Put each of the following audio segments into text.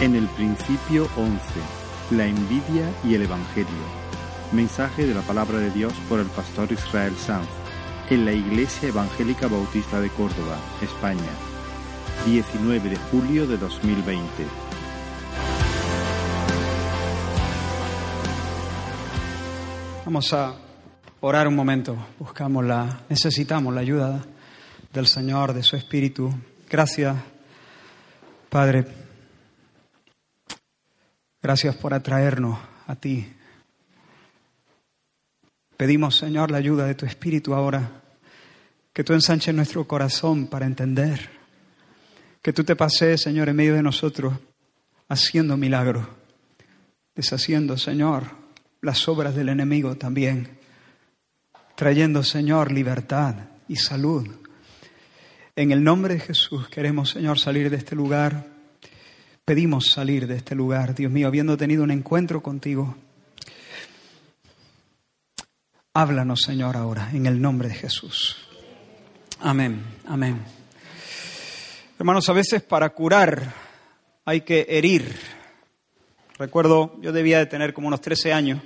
En el principio 11. La envidia y el Evangelio. Mensaje de la palabra de Dios por el pastor Israel Sanz en la Iglesia Evangélica Bautista de Córdoba, España. 19 de julio de 2020. Vamos a orar un momento. Buscamos la, necesitamos la ayuda del Señor, de su Espíritu. Gracias, Padre. Gracias por atraernos a ti. Pedimos, Señor, la ayuda de tu Espíritu ahora. Que tú ensanches nuestro corazón para entender. Que tú te pases, Señor, en medio de nosotros, haciendo milagros. Deshaciendo, Señor, las obras del enemigo también. Trayendo, Señor, libertad y salud. En el nombre de Jesús queremos, Señor, salir de este lugar. Pedimos salir de este lugar, Dios mío, habiendo tenido un encuentro contigo. Háblanos, Señor, ahora, en el nombre de Jesús. Amén, amén. Hermanos, a veces para curar hay que herir. Recuerdo, yo debía de tener como unos 13 años,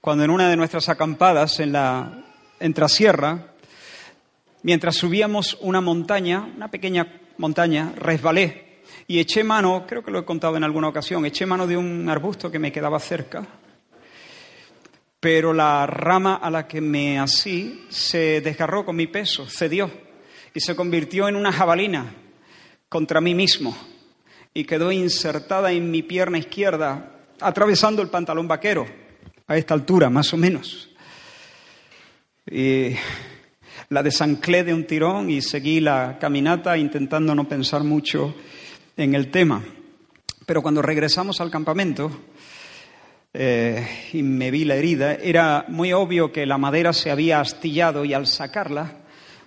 cuando en una de nuestras acampadas en la en Trasierra, mientras subíamos una montaña, una pequeña montaña, resbalé y eché mano, creo que lo he contado en alguna ocasión, eché mano de un arbusto que me quedaba cerca, pero la rama a la que me así se desgarró con mi peso, cedió y se convirtió en una jabalina contra mí mismo y quedó insertada en mi pierna izquierda, atravesando el pantalón vaquero, a esta altura más o menos. Y la desanclé de un tirón y seguí la caminata intentando no pensar mucho en el tema. Pero cuando regresamos al campamento eh, y me vi la herida, era muy obvio que la madera se había astillado y al sacarla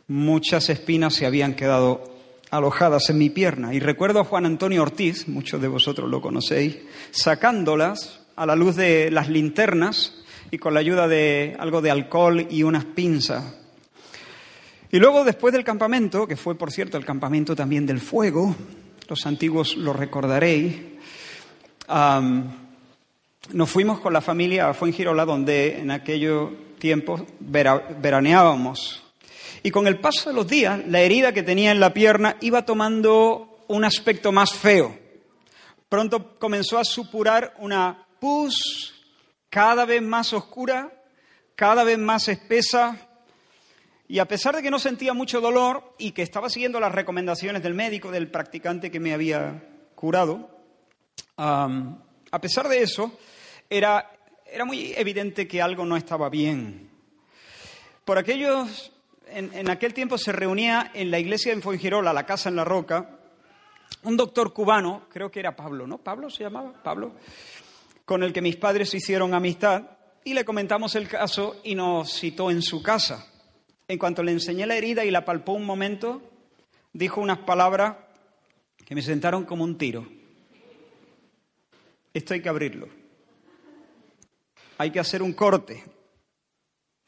muchas espinas se habían quedado alojadas en mi pierna. Y recuerdo a Juan Antonio Ortiz, muchos de vosotros lo conocéis, sacándolas a la luz de las linternas y con la ayuda de algo de alcohol y unas pinzas. Y luego, después del campamento, que fue, por cierto, el campamento también del fuego, los antiguos lo recordaréis, nos fuimos con la familia a Fuengirola, donde en aquellos tiempos veraneábamos. Y con el paso de los días, la herida que tenía en la pierna iba tomando un aspecto más feo. Pronto comenzó a supurar una pus cada vez más oscura, cada vez más espesa, y a pesar de que no sentía mucho dolor y que estaba siguiendo las recomendaciones del médico, del practicante que me había curado, a pesar de eso, era, era, muy evidente que algo no estaba bien. Por aquellos, en, en aquel tiempo se reunía en la iglesia de Fuengirola, la casa en la roca, un doctor cubano, creo que era Pablo, ¿no? ¿Pablo se llamaba? Pablo, con el que mis padres hicieron amistad y le comentamos el caso y nos citó en su casa. En cuanto le enseñé la herida y la palpó un momento, dijo unas palabras que me sentaron como un tiro. Esto hay que abrirlo. Hay que hacer un corte.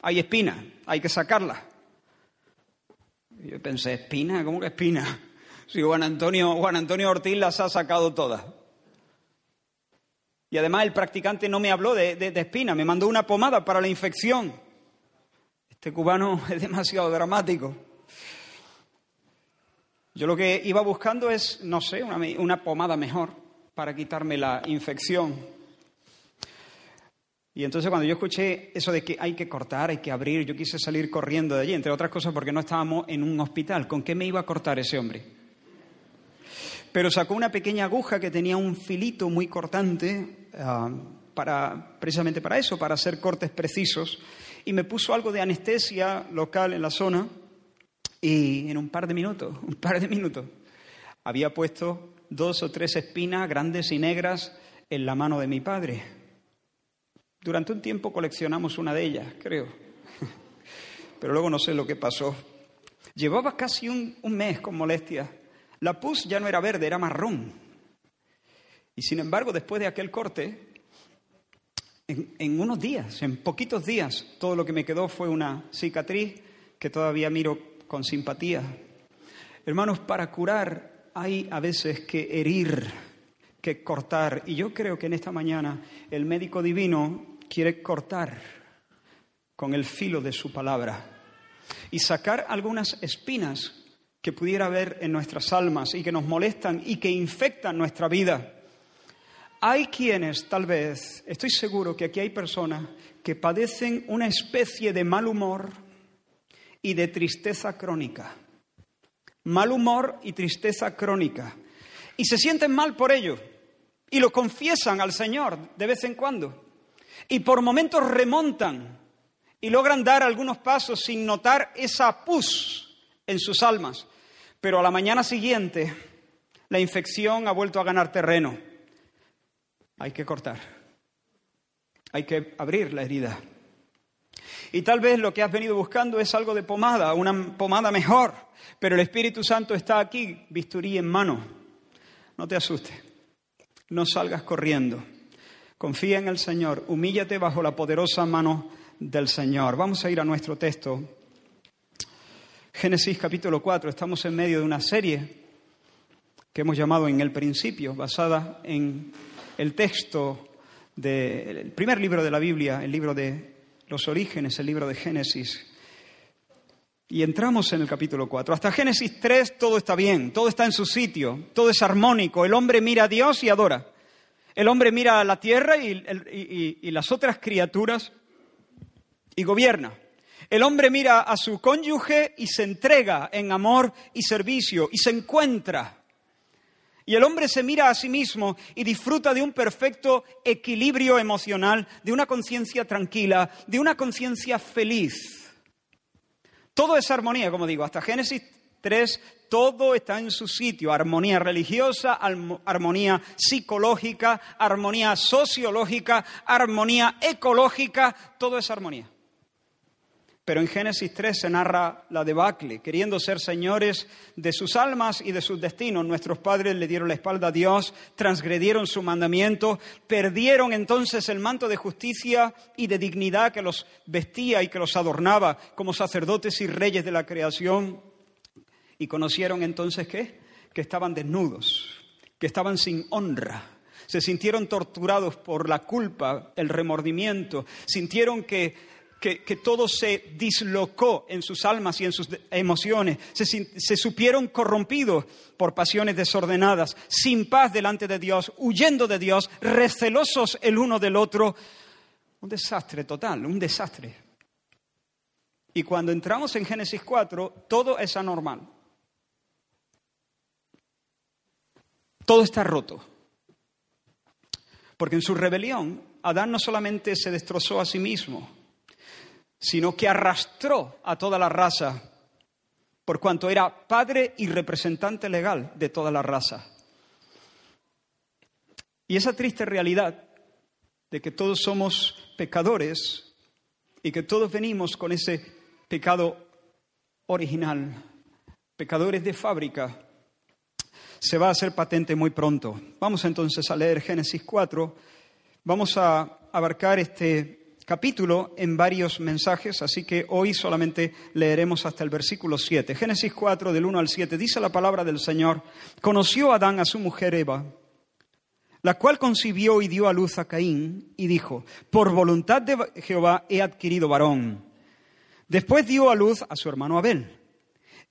Hay espina, hay que sacarla. yo pensé, ¿espina? ¿Cómo que espina? Si Juan Antonio, Juan Antonio Ortiz las ha sacado todas. Y además el practicante no me habló de, de, de espina, me mandó una pomada para la infección. Este cubano es demasiado dramático. Yo lo que iba buscando es, no sé, una, pomada mejor para quitarme la infección. Y entonces cuando yo escuché eso de que hay que cortar, hay que abrir, yo quise salir corriendo de allí, entre otras cosas porque no estábamos en un hospital. ¿Con qué me iba a cortar ese hombre? Pero sacó una pequeña aguja que tenía un filito muy cortante, uh, para, precisamente para eso, para hacer cortes precisos y me puso algo de anestesia local en la zona y en un par de minutos, un par de minutos, había puesto dos o tres espinas grandes y negras en la mano de mi padre. Durante un tiempo coleccionamos una de ellas, creo, pero luego no sé lo que pasó. Llevaba casi un, mes con molestias. La pus ya no era verde, era marrón. Y sin embargo, después de aquel corte, en, unos días, en poquitos días, todo lo que me quedó fue una cicatriz que todavía miro con simpatía. Hermanos, para curar hay a veces que herir, que cortar. Y yo creo que en esta mañana el médico divino quiere cortar con el filo de su palabra y sacar algunas espinas que pudiera haber en nuestras almas y que nos molestan y que infectan nuestra vida. Hay quienes, tal vez, estoy seguro que aquí hay personas que padecen una especie de mal humor y de tristeza crónica. Mal humor y tristeza crónica. Y se sienten mal por ello. Y lo confiesan al Señor de vez en cuando. Y por momentos remontan y logran dar algunos pasos sin notar esa pus en sus almas. Pero a la mañana siguiente la infección ha vuelto a ganar terreno. Hay que cortar. Hay que abrir la herida. Y tal vez lo que has venido buscando es algo de pomada, una pomada mejor, pero el Espíritu Santo está aquí, bisturí en mano. No te asustes, no salgas corriendo. Confía en el Señor, humíllate bajo la poderosa mano del Señor. Vamos a ir a nuestro texto. Génesis capítulo 4, estamos en medio de una serie que hemos llamado En el principio, basada en el texto del primer libro de la Biblia, el libro de los orígenes, el libro de Génesis. Y entramos en el capítulo 4. Hasta Génesis 3 todo está bien, todo está en su sitio, todo es armónico. El hombre mira a Dios y adora. El hombre mira a la tierra y, y las otras criaturas y gobierna. El hombre mira a su cónyuge y se entrega en amor y servicio y se encuentra y el hombre se mira a sí mismo y disfruta de un perfecto equilibrio emocional, de una conciencia tranquila, de una conciencia feliz. Todo es armonía, como digo, hasta Génesis 3 todo está en su sitio, armonía religiosa, armonía psicológica, armonía sociológica, armonía ecológica, todo es armonía. Pero en Génesis 3 se narra la debacle, queriendo ser señores de sus almas y de sus destinos. Nuestros padres le dieron la espalda a Dios, transgredieron su mandamiento, perdieron entonces el manto de justicia y de dignidad que los vestía y que los adornaba como sacerdotes y reyes de la creación. Y conocieron entonces qué? Que estaban desnudos, que estaban sin honra se sintieron torturados por la culpa, el remordimiento, sintieron que que, todo se dislocó en sus almas y en sus emociones, se, se supieron corrompidos por pasiones desordenadas, sin paz delante de Dios, huyendo de Dios, recelosos el uno del otro. Un desastre total, un desastre. Y cuando entramos en Génesis 4, todo es anormal. Todo está roto. Porque en su rebelión, Adán no solamente se destrozó a sí mismo, sino que arrastró a toda la raza, por cuanto era padre y representante legal de toda la raza. Y esa triste realidad de que todos somos pecadores y que todos venimos con ese pecado original, pecadores de fábrica, se va a hacer patente muy pronto. Vamos entonces a leer Génesis 4. Vamos a abarcar este capítulo en varios mensajes, así que hoy solamente leeremos hasta el versículo 7. Génesis 4, del 1 al 7, dice la palabra del Señor, conoció Adán a su mujer Eva, la cual concibió y dio a luz a Caín, y dijo, por voluntad de Jehová he adquirido varón. Después dio a luz a su hermano Abel.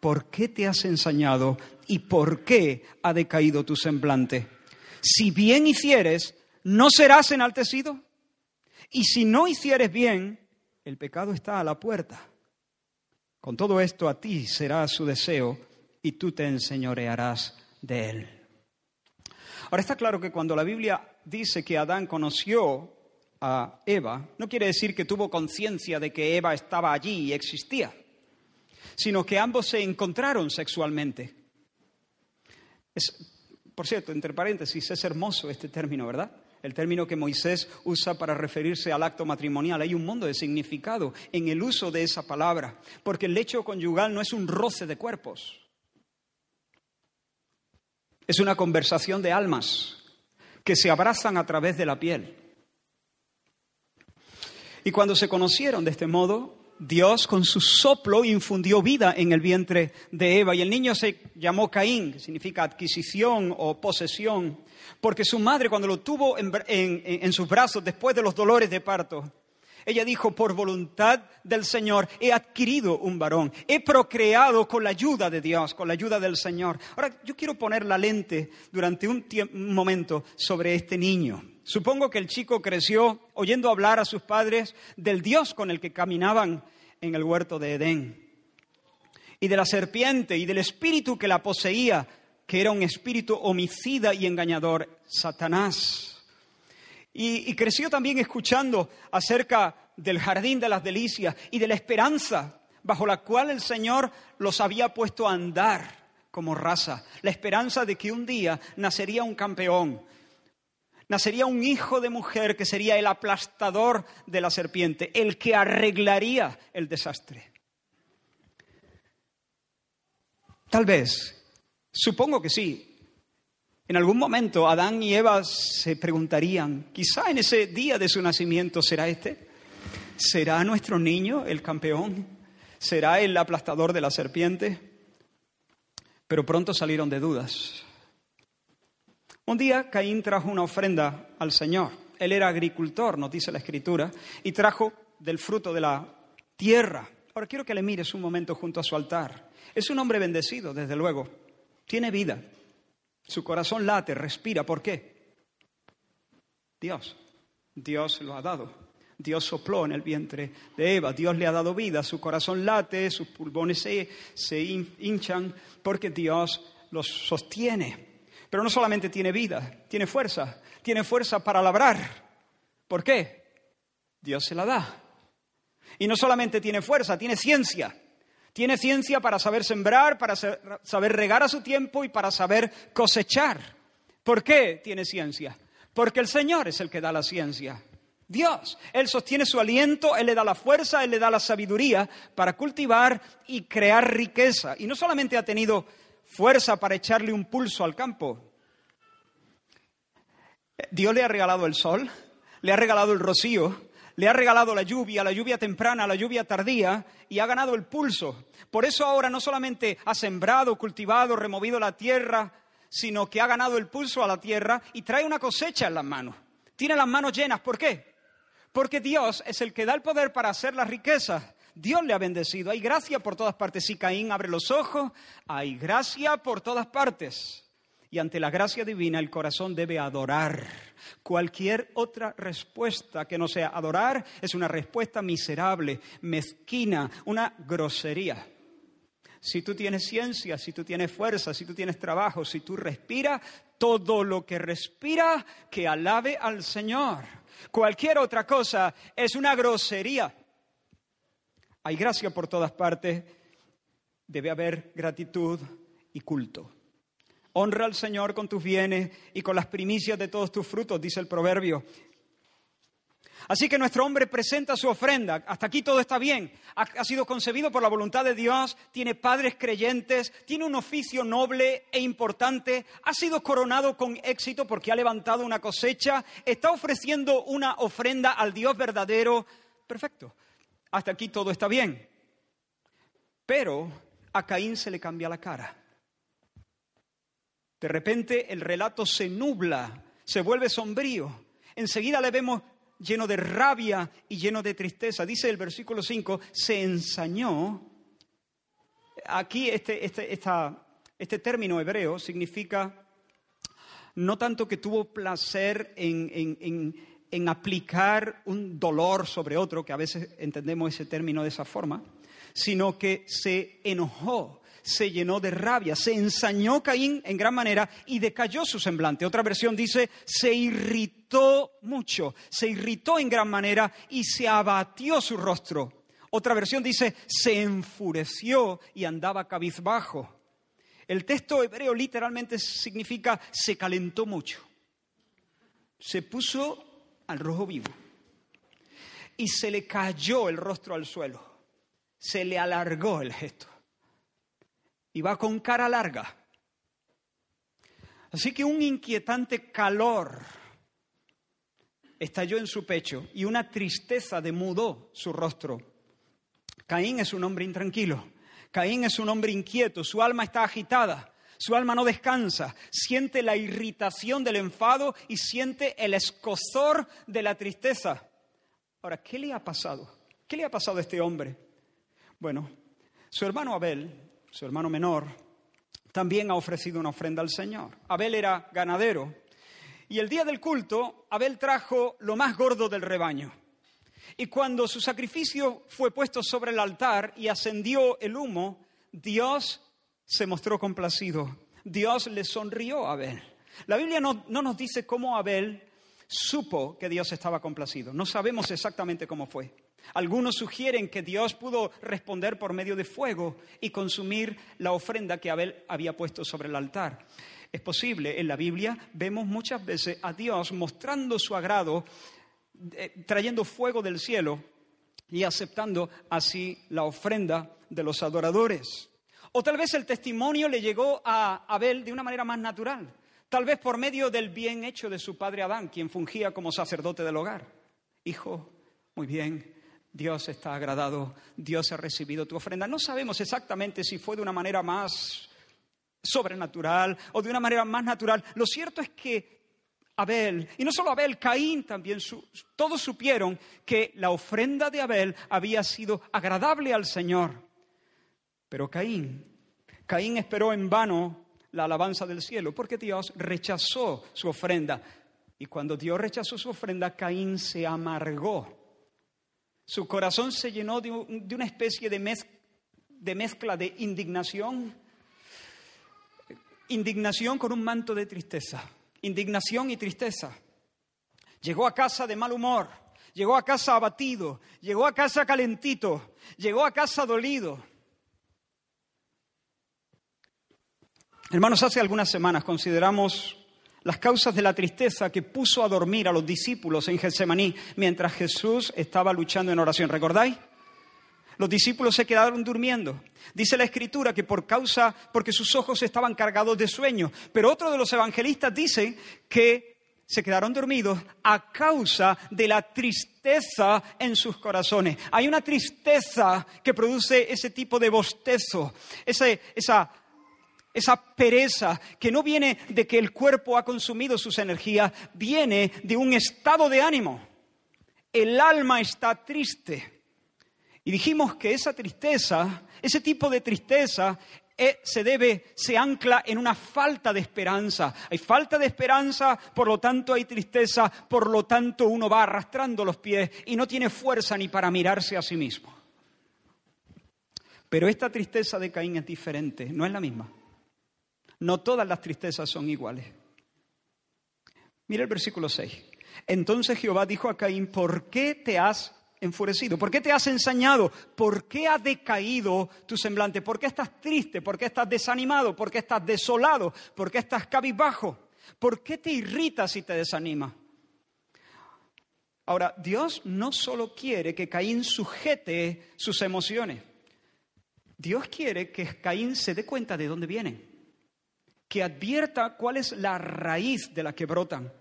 ¿por qué te has ensañado y por qué ha decaído tu semblante? Si bien hicieres, ¿no serás enaltecido? Y si no hicieres bien, el pecado está a la puerta. Con todo esto a ti será su deseo y tú te enseñorearás de él. Ahora está claro que cuando la Biblia dice que Adán conoció a Eva, no quiere decir que tuvo conciencia de que Eva estaba allí y existía sino que ambos se encontraron sexualmente. Es, por cierto, entre paréntesis, es hermoso este término, ¿verdad? el término que Moisés usa para referirse al acto matrimonial. Hay un mundo de significado en el uso de esa palabra, porque el lecho conyugal no es un roce de cuerpos, es una conversación de almas que se abrazan a través de la piel. Y cuando se conocieron de este modo, Dios con su soplo infundió vida en el vientre de Eva y el niño se llamó Caín, que significa adquisición o posesión, porque su madre cuando lo tuvo en, sus brazos después de los dolores de parto, ella dijo, por voluntad del Señor he adquirido un varón, he procreado con la ayuda de Dios, con la ayuda del Señor. Ahora, yo quiero poner la lente durante un, momento sobre este niño. Supongo que el chico creció oyendo hablar a sus padres del Dios con el que caminaban en el huerto de Edén, y de la serpiente y del espíritu que la poseía, que era un espíritu homicida y engañador, Satanás. Y, creció también escuchando acerca del jardín de las delicias y de la esperanza bajo la cual el Señor los había puesto a andar como raza. La esperanza de que un día nacería un campeón, nacería un hijo de mujer que sería el aplastador de la serpiente, el que arreglaría el desastre. Tal vez, supongo que sí, en algún momento Adán y Eva se preguntarían, quizá en ese día de su nacimiento será este, ¿será nuestro niño el campeón? ¿Será el aplastador de la serpiente? Pero pronto salieron de dudas. Un día Caín trajo una ofrenda al Señor. Él era agricultor, nos dice la Escritura, y trajo del fruto de la tierra. Ahora quiero que le mires un momento junto a su altar. Es un hombre bendecido, desde luego. Tiene vida. Su corazón late, respira. ¿Por qué? Dios. Dios lo ha dado. Dios sopló en el vientre de Eva, Dios le ha dado vida, su corazón late, sus pulmones se, se hinchan porque Dios los sostiene. Pero no solamente tiene vida, tiene fuerza, tiene fuerza para labrar. ¿Por qué? Dios se la da. Y no solamente tiene fuerza, tiene ciencia. Tiene ciencia para saber sembrar, para saber regar a su tiempo y para saber cosechar. ¿Por qué tiene ciencia? Porque el Señor es el que da la ciencia. Dios. Él sostiene su aliento, Él le da la fuerza, Él le da la sabiduría para cultivar y crear riqueza. Y no solamente ha tenido fuerza para echarle un pulso al campo. Dios le ha regalado el sol, le ha regalado el rocío, le ha regalado la lluvia, la lluvia temprana, la lluvia tardía, y ha ganado el pulso. Por eso ahora no solamente ha sembrado, cultivado, removido la tierra, sino que ha ganado el pulso a la tierra y trae una cosecha en las manos. Tiene las manos llenas. ¿Por qué? Porque Dios es el que da el poder para hacer las riquezas. Dios le ha bendecido. Hay gracia por todas partes. Si Caín abre los ojos, hay gracia por todas partes. Y ante la gracia divina el corazón debe adorar. Cualquier otra respuesta que no sea adorar es una respuesta miserable, mezquina, una grosería. Si tú tienes ciencia, si tú tienes fuerza, si tú tienes trabajo, si tú respiras, todo lo que respira, que alabe al Señor. Cualquier otra cosa es una grosería. Hay gracia por todas partes, debe haber gratitud y culto. Honra al Señor con tus bienes y con las primicias de todos tus frutos, dice el proverbio. Así que nuestro hombre presenta su ofrenda. Hasta aquí todo está bien. Ha, sido concebido por la voluntad de Dios, tiene padres creyentes, tiene un oficio noble e importante, ha sido coronado con éxito porque ha levantado una cosecha, está ofreciendo una ofrenda al Dios verdadero. Perfecto. Hasta aquí todo está bien. Pero a Caín se le cambia la cara. De repente el relato se nubla, se vuelve sombrío. Enseguida le vemos lleno de rabia y lleno de tristeza. Dice el versículo 5, se ensañó. Aquí este, este, este término hebreo significa no tanto que tuvo placer en, en aplicar un dolor sobre otro, que a veces entendemos ese término de esa forma, sino que se enojó, se llenó de rabia, se ensañó Caín en gran manera y decayó su semblante. Otra versión dice, se irritó mucho, se irritó en gran manera y se abatió su rostro. Otra versión dice, se enfureció y andaba cabizbajo. El texto hebreo literalmente significa se calentó mucho. se puso al rojo vivo y se le cayó el rostro al suelo, se le alargó el gesto y va con cara larga. Así que un inquietante calor estalló en su pecho y una tristeza demudó su rostro. Caín es un hombre intranquilo, Caín es un hombre inquieto, su alma está agitada, su alma no descansa, siente la irritación del enfado y siente el escozor de la tristeza. Ahora, ¿qué le ha pasado? ¿Qué le ha pasado a este hombre? Bueno, su hermano Abel, su hermano menor, también ha ofrecido una ofrenda al Señor. Abel era ganadero y el día del culto Abel trajo lo más gordo del rebaño. Y cuando su sacrificio fue puesto sobre el altar y ascendió el humo, Dios se mostró complacido. Dios le sonrió a Abel. La Biblia no, no, nos dice cómo Abel supo que Dios estaba complacido. No sabemos exactamente cómo fue. Algunos sugieren que Dios pudo responder por medio de fuego y consumir la ofrenda que Abel había puesto sobre el altar. Es posible, en la Biblia vemos muchas veces a Dios mostrando su agrado, eh, trayendo fuego del cielo y aceptando así la ofrenda de los adoradores. O tal vez el testimonio le llegó a Abel de una manera más natural, tal vez por medio del bien hecho de su padre Adán, quien fungía como sacerdote del hogar. Hijo, muy bien, Dios está agradado, Dios ha recibido tu ofrenda. No sabemos exactamente si fue de una manera más sobrenatural o de una manera más natural. Lo cierto es que Abel, y no solo Abel, Caín también, todos supieron que la ofrenda de Abel había sido agradable al Señor. Pero Caín, Caín esperó en vano la alabanza del cielo porque Dios rechazó su ofrenda. Y cuando Dios rechazó su ofrenda, Caín se amargó. Su corazón se llenó de, una especie de, mezcla de indignación, indignación con un manto de tristeza, indignación y tristeza. Llegó a casa de mal humor, llegó a casa abatido, llegó a casa calentito, llegó a casa dolido. Hermanos, hace algunas semanas consideramos las causas de la tristeza que puso a dormir a los discípulos en Getsemaní mientras Jesús estaba luchando en oración. ¿Recordáis? Los discípulos se quedaron durmiendo. Dice la escritura que por causa, porque sus ojos estaban cargados de sueño. Pero otro de los evangelistas dice que se quedaron dormidos a causa de la tristeza en sus corazones. Hay una tristeza que produce ese tipo de bostezo, ese, esa, esa pereza que no viene de que el cuerpo ha consumido sus energías, viene de un estado de ánimo. El alma está triste. Y dijimos que esa tristeza, ese tipo de tristeza, eh, se debe, se ancla en una falta de esperanza. Hay falta de esperanza, por lo tanto hay tristeza, por lo tanto uno va arrastrando los pies y no tiene fuerza ni para mirarse a sí mismo. Pero esta tristeza de Caín es diferente, no es la misma. No todas las tristezas son iguales. Mira el versículo 6. Entonces Jehová dijo a Caín, ¿por qué te has enfurecido? ¿Por qué te has ensañado? ¿Por qué ha decaído tu semblante? ¿Por qué estás triste? ¿Por qué estás desanimado? ¿Por qué estás desolado? ¿Por qué estás cabizbajo? ¿Por qué te irritas y te desanima? Ahora, Dios no solo quiere que Caín sujete sus emociones, Dios quiere que Caín se dé cuenta de dónde vienen, que advierta cuál es la raíz de la que brotan.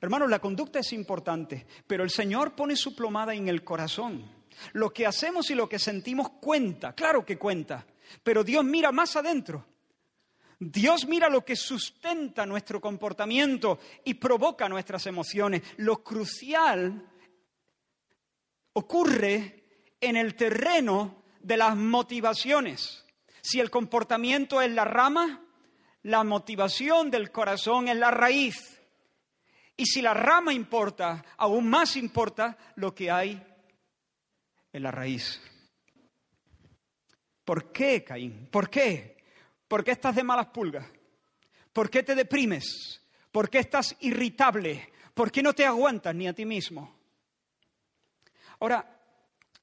Hermanos, la conducta es importante, pero el Señor pone su plomada en el corazón. Lo que hacemos y lo que sentimos cuenta, claro que cuenta, pero Dios mira más adentro. Dios mira lo que sustenta nuestro comportamiento y provoca nuestras emociones. Lo crucial ocurre en el terreno de las motivaciones. Si el comportamiento es la rama, la motivación del corazón es la raíz. Y si la rama importa, aún más importa lo que hay en la raíz. ¿Por qué, Caín? ¿Por qué? ¿Por qué estás de malas pulgas? ¿Por qué te deprimes? ¿Por qué estás irritable? ¿Por qué no te aguantas ni a ti mismo? Ahora,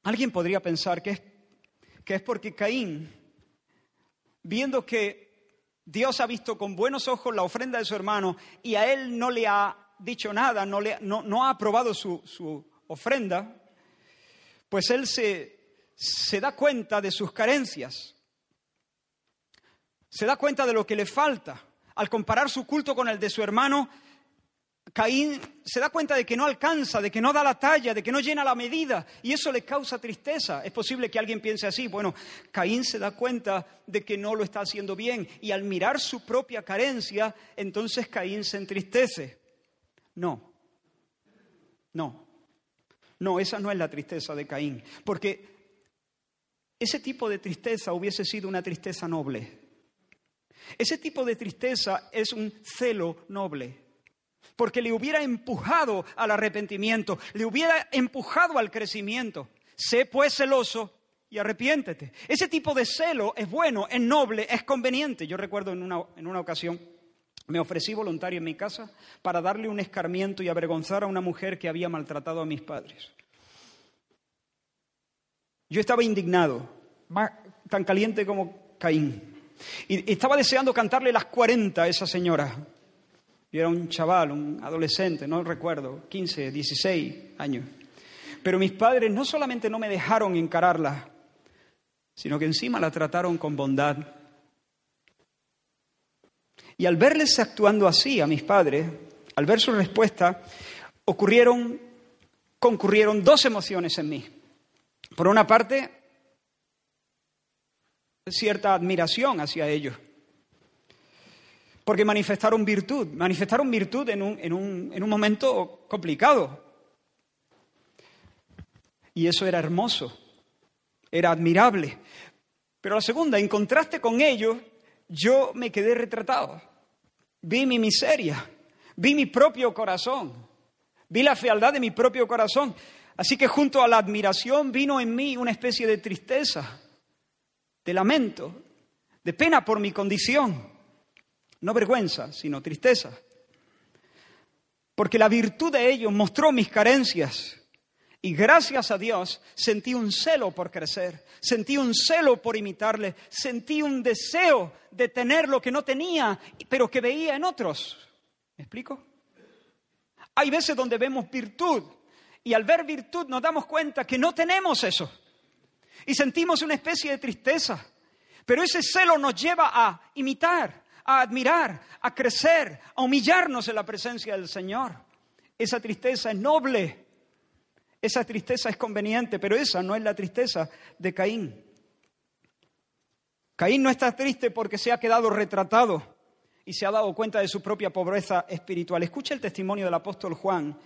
alguien podría pensar que es, que es porque Caín, viendo que Dios ha visto con buenos ojos la ofrenda de su hermano y a él no le ha dicho nada, no, le, no, no ha aprobado su, su ofrenda, pues él se, se da cuenta de sus carencias, se da cuenta de lo que le falta. Al comparar su culto con el de su hermano, Caín se da cuenta de que no alcanza, de que no da la talla, de que no llena la medida, y eso le causa tristeza. Es posible que alguien piense así, bueno, Caín se da cuenta de que no lo está haciendo bien, y al mirar su propia carencia, entonces Caín se entristece. No, no, no, esa no es la tristeza de Caín, porque ese tipo de tristeza hubiese sido una tristeza noble. Ese tipo de tristeza es un celo noble porque le hubiera empujado al arrepentimiento, le hubiera empujado al crecimiento. Sé pues celoso y arrepiéntete. Ese tipo de celo es bueno, es noble, es conveniente. Yo recuerdo en una, en una ocasión me ofrecí voluntario en mi casa para darle un escarmiento y avergonzar a una mujer que había maltratado a mis padres. Yo estaba indignado, tan caliente como Caín. Y estaba deseando cantarle las 40 a esa señora. Yo era un chaval, un adolescente, no recuerdo, 15, 16 años. Pero mis padres no solamente no me dejaron encararla, sino que encima la trataron con bondad. Y al verles actuando así a mis padres, al ver su respuesta, ocurrieron, concurrieron dos emociones en mí. Por una parte, cierta admiración hacia ellos porque manifestaron virtud, manifestaron virtud en un, en un, en un momento complicado. Y eso era hermoso, era admirable. Pero la segunda, en contraste con ellos, yo me quedé retratado. Vi mi miseria, vi mi propio corazón, vi la fealdad de mi propio corazón. Así que junto a la admiración vino en mí una especie de tristeza, de lamento, de pena por mi condición. No vergüenza, sino tristeza. Porque la virtud de ellos mostró mis carencias. Y gracias a Dios sentí un celo por crecer, sentí un celo por imitarle, sentí un deseo de tener lo que no tenía, pero que veía en otros. ¿Me explico? Hay veces donde vemos virtud y al ver virtud nos damos cuenta que no tenemos eso. Y sentimos una especie de tristeza. Pero ese celo nos lleva a imitar, a admirar, a crecer, a humillarnos en la presencia del Señor. Esa tristeza es noble, esa tristeza es conveniente, pero esa no es la tristeza de Caín. Caín no está triste porque se ha quedado retratado y se ha dado cuenta de su propia pobreza espiritual. Escucha el testimonio del apóstol Juan.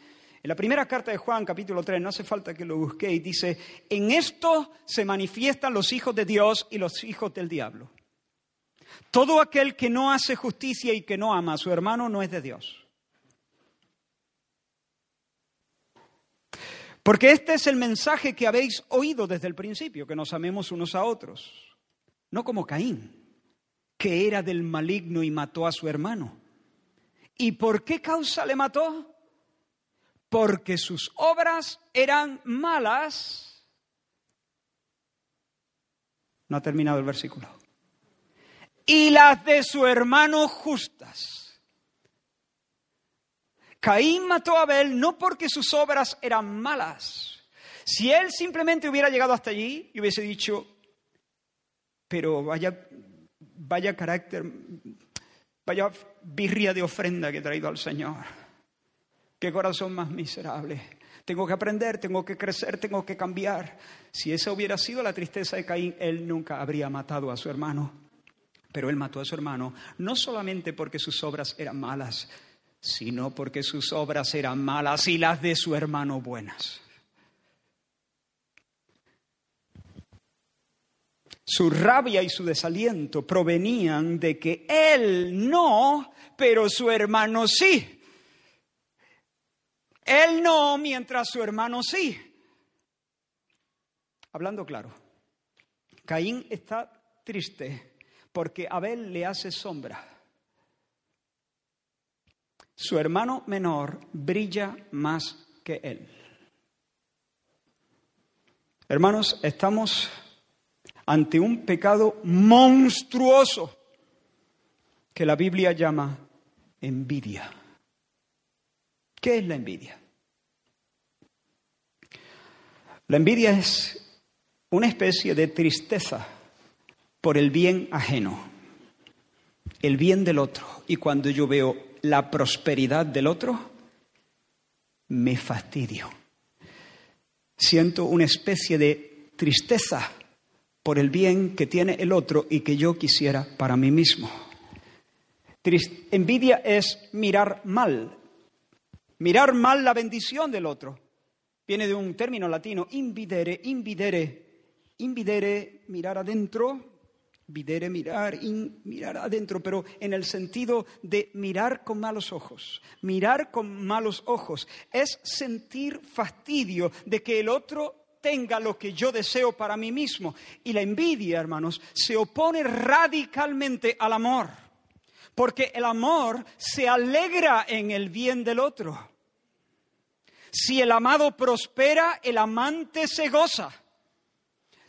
En la primera carta de Juan, capítulo 3, no hace falta que lo busquéis, dice, en esto se manifiestan los hijos de Dios y los hijos del diablo. Todo aquel que no hace justicia y que no ama a su hermano no es de Dios. Porque este es el mensaje que habéis oído desde el principio, que nos amemos unos a otros. No como Caín, que era del maligno y mató a su hermano. ¿Y por qué causa le mató? Porque sus obras eran malas. No ha terminado el versículo y las de su hermano justas. Caín mató a Abel no porque sus obras eran malas. Si él simplemente hubiera llegado hasta allí y hubiese dicho, pero vaya, vaya carácter, vaya birria de ofrenda que he traído al Señor. Qué corazón más miserable. Tengo que aprender, tengo que crecer, tengo que cambiar. Si esa hubiera sido la tristeza de Caín, él nunca habría matado a su hermano. Pero él mató a su hermano no solamente porque sus obras eran malas, sino porque sus obras eran malas y las de su hermano buenas. Su rabia y su desaliento provenían de que él no, pero su hermano sí. Él no, mientras su hermano sí. Hablando claro, Caín está triste porque Abel le hace sombra. Su hermano menor brilla más que él. Hermanos, estamos ante un pecado monstruoso que la Biblia llama envidia. ¿Qué es la envidia? La envidia es una especie de tristeza por el bien ajeno, el bien del otro. Y cuando yo veo la prosperidad del otro, me fastidio. Siento una especie de tristeza por el bien que tiene el otro y que yo quisiera para mí mismo. Envidia es mirar mal, mirar mal la bendición del otro. Viene de un término latino, invidere, invidere, invidere, mirar adentro, videre, mirar, mirar adentro, pero en el sentido de mirar con malos ojos. Mirar con malos ojos es sentir fastidio de que el otro tenga lo que yo deseo para mí mismo. Y la envidia, hermanos, se opone radicalmente al amor, porque el amor se alegra en el bien del otro. Si el amado prospera, el amante se goza.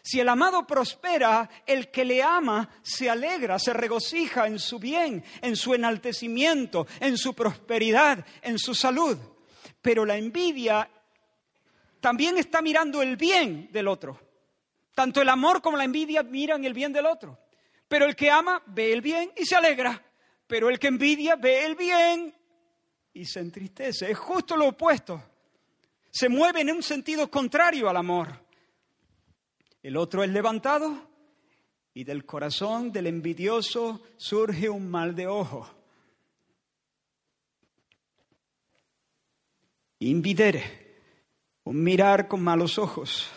Si el amado prospera, el que le ama se alegra, se regocija en su bien, en su enaltecimiento, en su prosperidad, en su salud. Pero la envidia también está mirando el bien del otro. Tanto el amor como la envidia miran el bien del otro. Pero el que ama ve el bien y se alegra. Pero el que envidia ve el bien y se entristece. Es justo lo opuesto se mueve en un sentido contrario al amor. El otro es levantado y del corazón del envidioso surge un mal de ojo. Invidere, un mirar con malos ojos,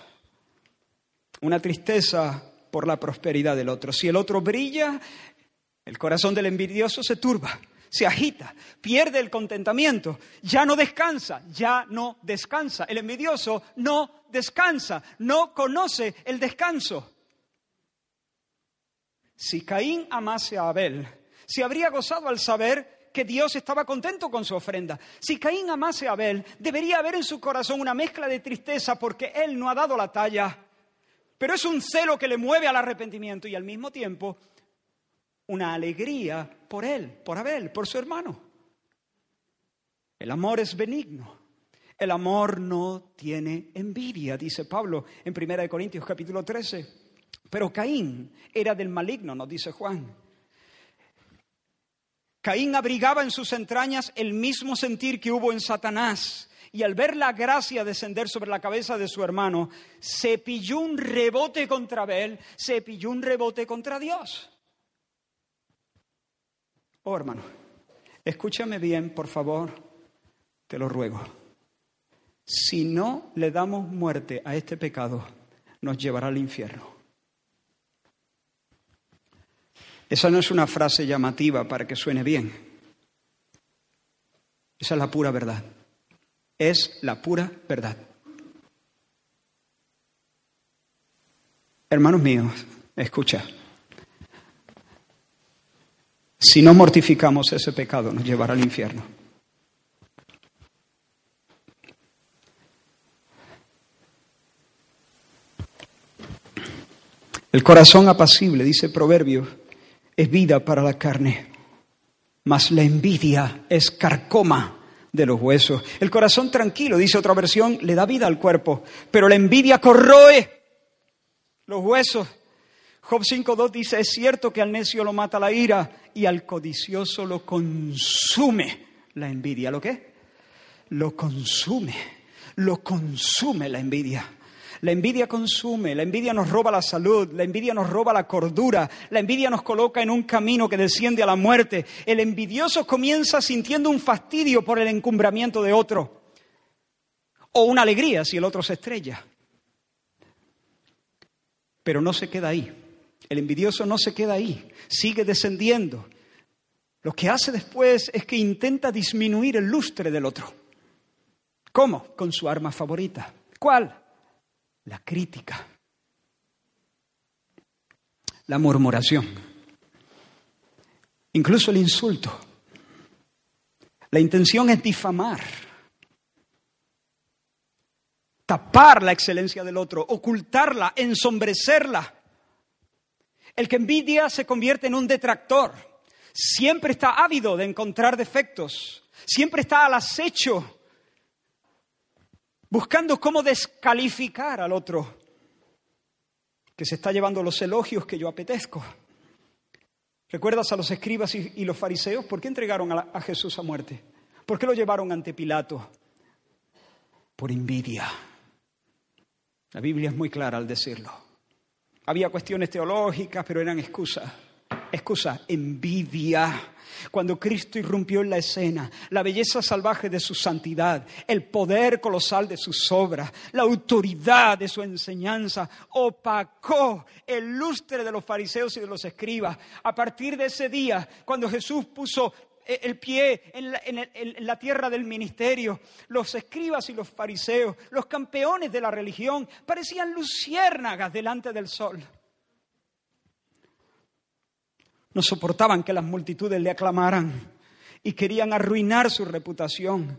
una tristeza por la prosperidad del otro. Si el otro brilla, el corazón del envidioso se turba se agita, pierde el contentamiento, ya no descansa, ya no descansa. El envidioso no descansa, no conoce el descanso. Si Caín amase a Abel, se habría gozado al saber que Dios estaba contento con su ofrenda. Si Caín amase a Abel, debería haber en su corazón una mezcla de tristeza porque él no ha dado la talla, pero es un celo que le mueve al arrepentimiento y al mismo tiempo una alegría por él, por Abel, por su hermano. El amor es benigno. El amor no tiene envidia, dice Pablo en 1 Corintios capítulo 13. Pero Caín era del maligno, nos dice Juan. Caín abrigaba en sus entrañas el mismo sentir que hubo en Satanás. Y al ver la gracia descender sobre la cabeza de su hermano, se pilló un rebote contra Abel, se pilló un rebote contra Dios. Oh, hermano, escúchame bien, por favor, te lo ruego. Si no le damos muerte a este pecado, nos llevará al infierno. Esa no es una frase llamativa para que suene bien. Esa es la pura verdad. Es la pura verdad. Hermanos míos, escucha. Si no mortificamos ese pecado, nos llevará al infierno. El corazón apacible, dice Proverbios, es vida para la carne, mas la envidia es carcoma de los huesos. El corazón tranquilo, dice otra versión, le da vida al cuerpo, pero la envidia corroe los huesos. Job 5.2 dice, es cierto que al necio lo mata la ira y al codicioso lo consume la envidia. ¿Lo qué? Lo consume, lo consume la envidia. La envidia consume, la envidia nos roba la salud, la envidia nos roba la cordura, la envidia nos coloca en un camino que desciende a la muerte. El envidioso comienza sintiendo un fastidio por el encumbramiento de otro o una alegría si el otro se estrella. Pero no se queda ahí. El envidioso no se queda ahí, sigue descendiendo. Lo que hace después es que intenta disminuir el lustre del otro. ¿Cómo? Con su arma favorita. ¿Cuál? La crítica. La murmuración. Incluso el insulto. La intención es difamar. Tapar la excelencia del otro, ocultarla, ensombrecerla. El que envidia se convierte en un detractor. Siempre está ávido de encontrar defectos. Siempre está al acecho buscando cómo descalificar al otro, que se está llevando los elogios que yo apetezco. ¿Recuerdas a los escribas y, los fariseos? ¿Por qué entregaron a, a Jesús a muerte? ¿Por qué lo llevaron ante Pilato? Por envidia. La Biblia es muy clara al decirlo. Había cuestiones teológicas, pero eran excusas. Excusa, envidia. Cuando Cristo irrumpió en la escena, la belleza salvaje de su santidad, el poder colosal de sus obras, la autoridad de su enseñanza, opacó el lustre de los fariseos y de los escribas. A partir de ese día, cuando Jesús puso el pie en la, en la, tierra del ministerio. Los escribas y los fariseos, los campeones de la religión, parecían luciérnagas delante del sol. No soportaban que las multitudes le aclamaran y querían arruinar su reputación.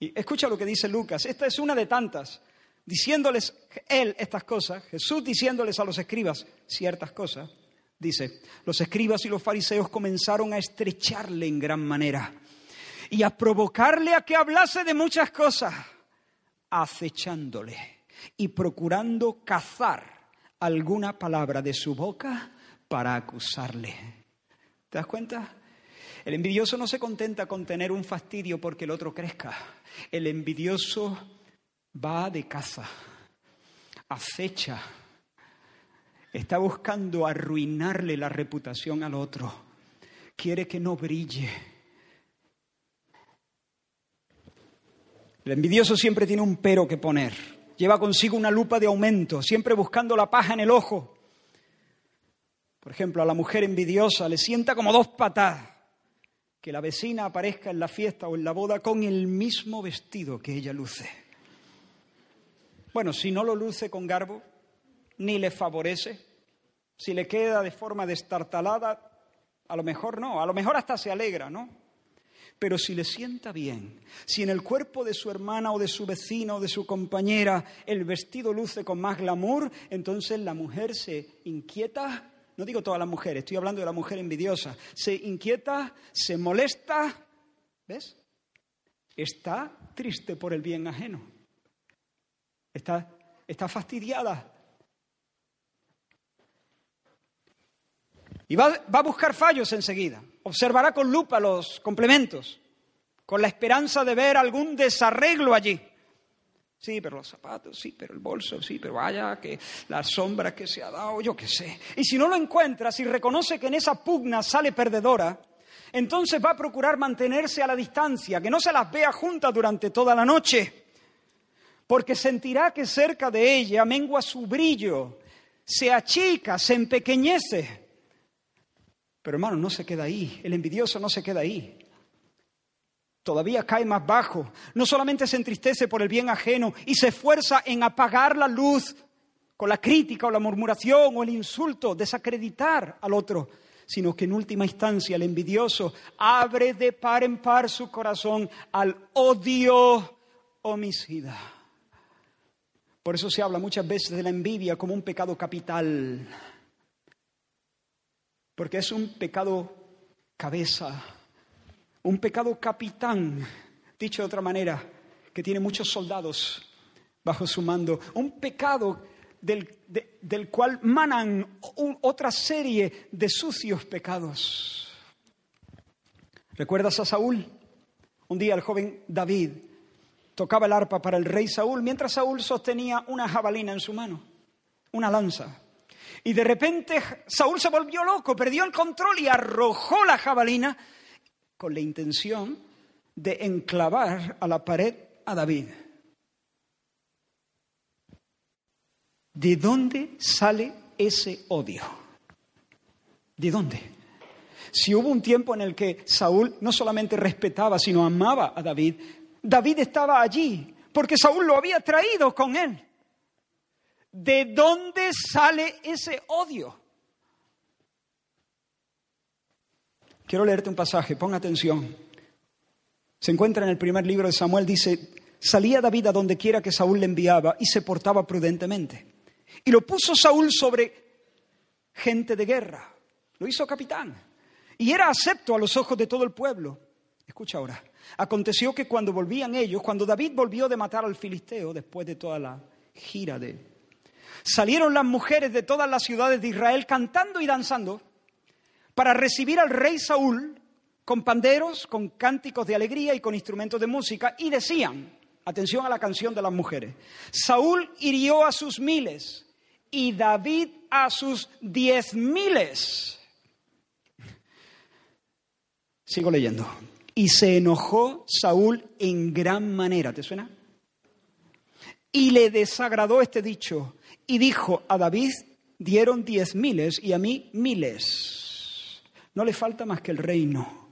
Y escucha lo que dice Lucas, esta es una de tantas, diciéndoles él estas cosas, Jesús diciéndoles a los escribas ciertas cosas. Dice, los escribas y los fariseos comenzaron a estrecharle en gran manera y a provocarle a que hablase de muchas cosas, acechándole y procurando cazar alguna palabra de su boca para acusarle. ¿Te das cuenta? El envidioso no se contenta con tener un fastidio porque el otro crezca. El envidioso va de caza, acecha, está buscando arruinarle la reputación al otro, quiere que no brille. El envidioso siempre tiene un pero que poner, lleva consigo una lupa de aumento, siempre buscando la paja en el ojo. Por ejemplo, a la mujer envidiosa le sienta como dos patadas que la vecina aparezca en la fiesta o en la boda con el mismo vestido que ella luce. Bueno, si no lo luce con garbo, ni le favorece, si le queda de forma destartalada, a lo mejor no, a lo mejor hasta se alegra, ¿no? Pero si le sienta bien, si en el cuerpo de su hermana o de su vecino o de su compañera el vestido luce con más glamour, entonces la mujer se inquieta no digo todas las mujeres, estoy hablando de la mujer envidiosa, se inquieta, se molesta, ¿ves? Está triste por el bien ajeno. Está, está fastidiada. Y va, va a buscar fallos enseguida. Observará con lupa los complementos, con la esperanza de ver algún desarreglo allí. Sí, pero los zapatos, sí, pero el bolso, sí, pero vaya, que la sombra que se ha dado, yo qué sé. Y si no lo encuentra, si reconoce que en esa pugna sale perdedora, entonces va a procurar mantenerse a la distancia, que no se las vea juntas durante toda la noche, porque sentirá que cerca de ella mengua su brillo, se achica, se empequeñece. Pero hermano, no se queda ahí, el envidioso no se queda ahí todavía cae más bajo. No solamente se entristece por el bien ajeno y se esfuerza en apagar la luz con la crítica o la murmuración o el insulto, desacreditar al otro, sino que en última instancia el envidioso abre de par en par su corazón al odio homicida. Por eso se habla muchas veces de la envidia como un pecado capital, porque es un pecado cabeza un pecado capitán, dicho de otra manera, que tiene muchos soldados bajo su mando, un pecado del, del cual manan otra serie de sucios pecados. ¿Recuerdas a Saúl? Un día el joven David tocaba el arpa para el rey Saúl mientras Saúl sostenía una jabalina en su mano, una lanza. Y de repente Saúl se volvió loco, perdió el control y arrojó la jabalina con la intención de enclavar a la pared a David. ¿De dónde sale ese odio? ¿De dónde? Si hubo un tiempo en el que Saúl no solamente respetaba, sino amaba a David, David estaba allí porque Saúl lo había traído con él. ¿De dónde sale ese odio? Quiero leerte un pasaje, pon atención. Se encuentra en el primer libro de Samuel, dice, salía David a donde quiera que Saúl le enviaba y se portaba prudentemente. Y lo puso Saúl sobre gente de guerra, lo hizo capitán. Y era acepto a los ojos de todo el pueblo. Escucha ahora. Aconteció que cuando volvían ellos, cuando David volvió de matar al filisteo, después de toda la gira de... Salieron las mujeres de todas las ciudades de Israel cantando y danzando para recibir al rey Saúl con panderos, con cánticos de alegría y con instrumentos de música, y decían, atención a la canción de las mujeres, Saúl hirió a sus miles y David a sus diez miles. Sigo leyendo. Y se enojó Saúl en gran manera. ¿Te suena? Y le desagradó este dicho. Y dijo a David, dieron diez miles y a mí miles. No le falta más que el reino.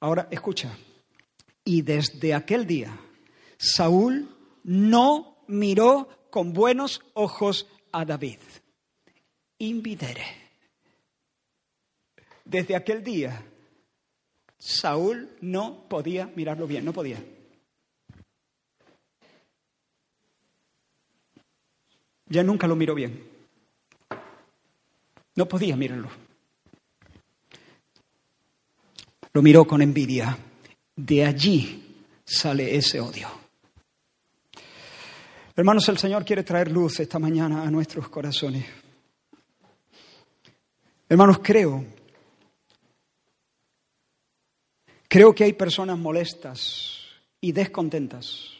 Ahora, escucha. Y desde aquel día, Saúl no miró con buenos ojos a David. Invidere. Desde aquel día, Saúl no podía mirarlo bien, no podía. Ya nunca lo miró bien. No podía mirarlo. Lo miró con envidia. De allí sale ese odio. Hermanos, el Señor quiere traer luz esta mañana a nuestros corazones. Hermanos, creo Creo que hay personas molestas y descontentas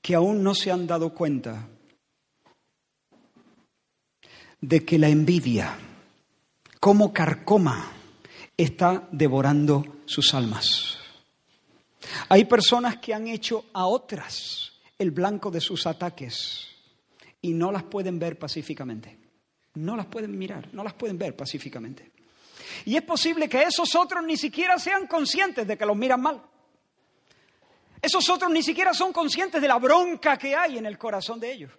que aún no se han dado cuenta de que la envidia, como carcoma, está devorando sus almas. Hay personas que han hecho a otras el blanco de sus ataques y no las pueden ver pacíficamente. No las pueden mirar, no las pueden ver pacíficamente. Y es posible que esos otros ni siquiera sean conscientes de que los miran mal. Esos otros ni siquiera son conscientes de la bronca que hay en el corazón de ellos.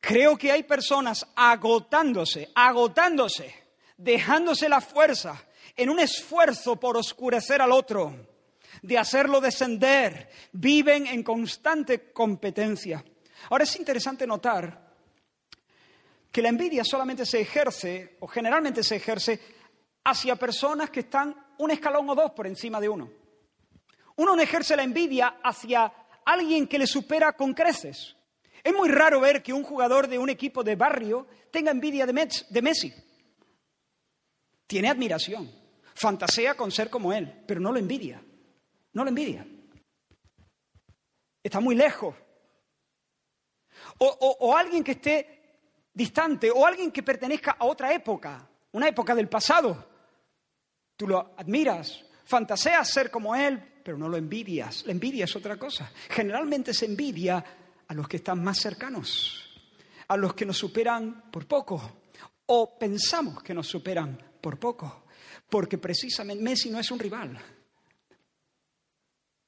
Creo que hay personas agotándose, agotándose, dejándose la fuerza en un esfuerzo por oscurecer al otro, de hacerlo descender. Viven en constante competencia. Ahora es interesante notar que la envidia solamente se ejerce, o generalmente se ejerce, hacia personas que están un escalón o dos por encima de uno. Uno no ejerce la envidia hacia alguien que le supera con creces. Es muy raro ver que un jugador de un equipo de barrio tenga envidia de Messi. Tiene admiración, fantasea con ser como él, pero no lo envidia. No lo envidia. Está muy lejos. O, alguien que esté distante o alguien que pertenezca a otra época, una época del pasado. Tú lo admiras, fantaseas ser como él, pero no lo envidias. La envidia es otra cosa. Generalmente se envidia a los que están más cercanos, a los que nos superan por poco o pensamos que nos superan por poco, porque precisamente Messi no es un rival.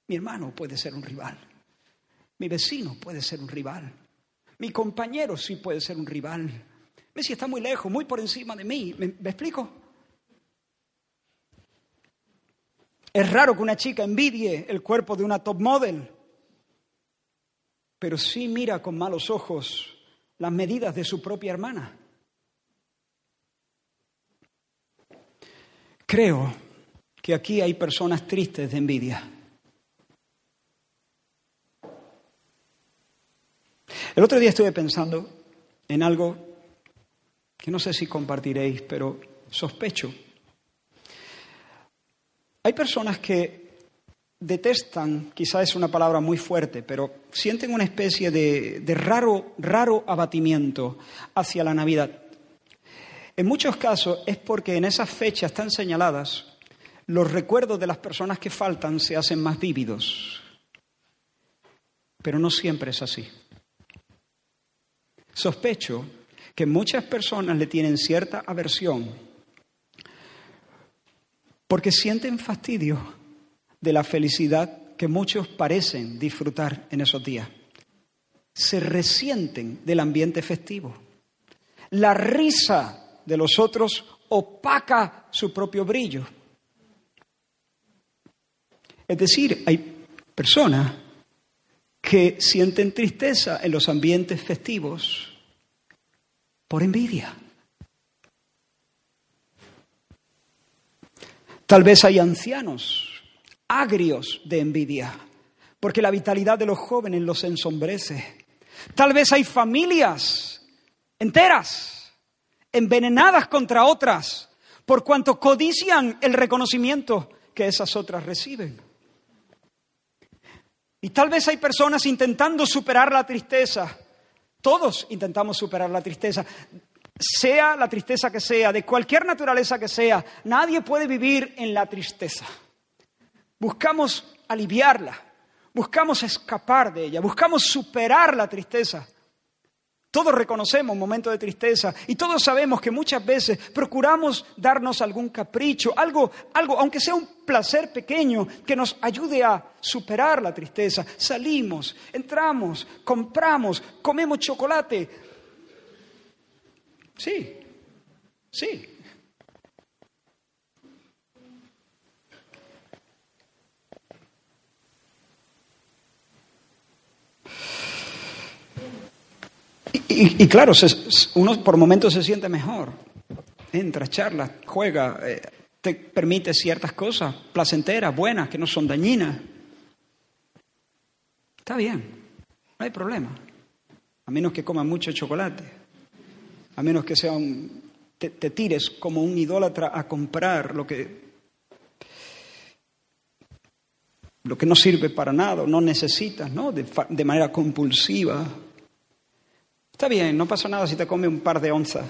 Mi hermano puede ser un rival, mi vecino puede ser un rival, mi compañero sí puede ser un rival. Messi está muy lejos, muy por encima de mí. ¿Me, explico? Es raro que una chica envidie el cuerpo de una top model, pero sí mira con malos ojos las medidas de su propia hermana. Creo que aquí hay personas tristes de envidia. El otro día estuve pensando en algo que no sé si compartiréis, pero sospecho. Hay personas que detestan, quizás es una palabra muy fuerte, pero sienten una especie de, de raro, raro abatimiento hacia la Navidad. En muchos casos es porque en esas fechas tan señaladas los recuerdos de las personas que faltan se hacen más vívidos. Pero no siempre es así. Sospecho que muchas personas le tienen cierta aversión porque sienten fastidio de la felicidad que muchos parecen disfrutar en esos días. Se resienten del ambiente festivo. La risa de los otros opaca su propio brillo. Es decir, hay personas que sienten tristeza en los ambientes festivos por envidia. Tal vez hay ancianos agrios de envidia, porque la vitalidad de los jóvenes los ensombrece. Tal vez hay familias enteras envenenadas contra otras, por cuanto codician el reconocimiento que esas otras reciben. Y tal vez hay personas intentando superar la tristeza. Todos intentamos superar la tristeza. Sea la tristeza que sea, de cualquier naturaleza que sea, nadie puede vivir en la tristeza. Buscamos aliviarla, buscamos escapar de ella, buscamos superar la tristeza. Todos reconocemos un momento de tristeza y todos sabemos que muchas veces procuramos darnos algún capricho, algo, algo, aunque sea un placer pequeño, que nos ayude a superar la tristeza. Salimos, entramos, compramos, comemos chocolate. Sí, sí. Y, claro, uno por momentos se siente mejor. Entra, charla, juega, eh, te permite ciertas cosas placenteras, buenas, que no son dañinas. Está bien, no hay problema. A menos que comas mucho chocolate. A menos que sea un, te, tires como un idólatra a comprar lo que lo que no sirve para nada, no necesitas, ¿no? de manera compulsiva. Está bien, no pasa nada si te come un par de onzas,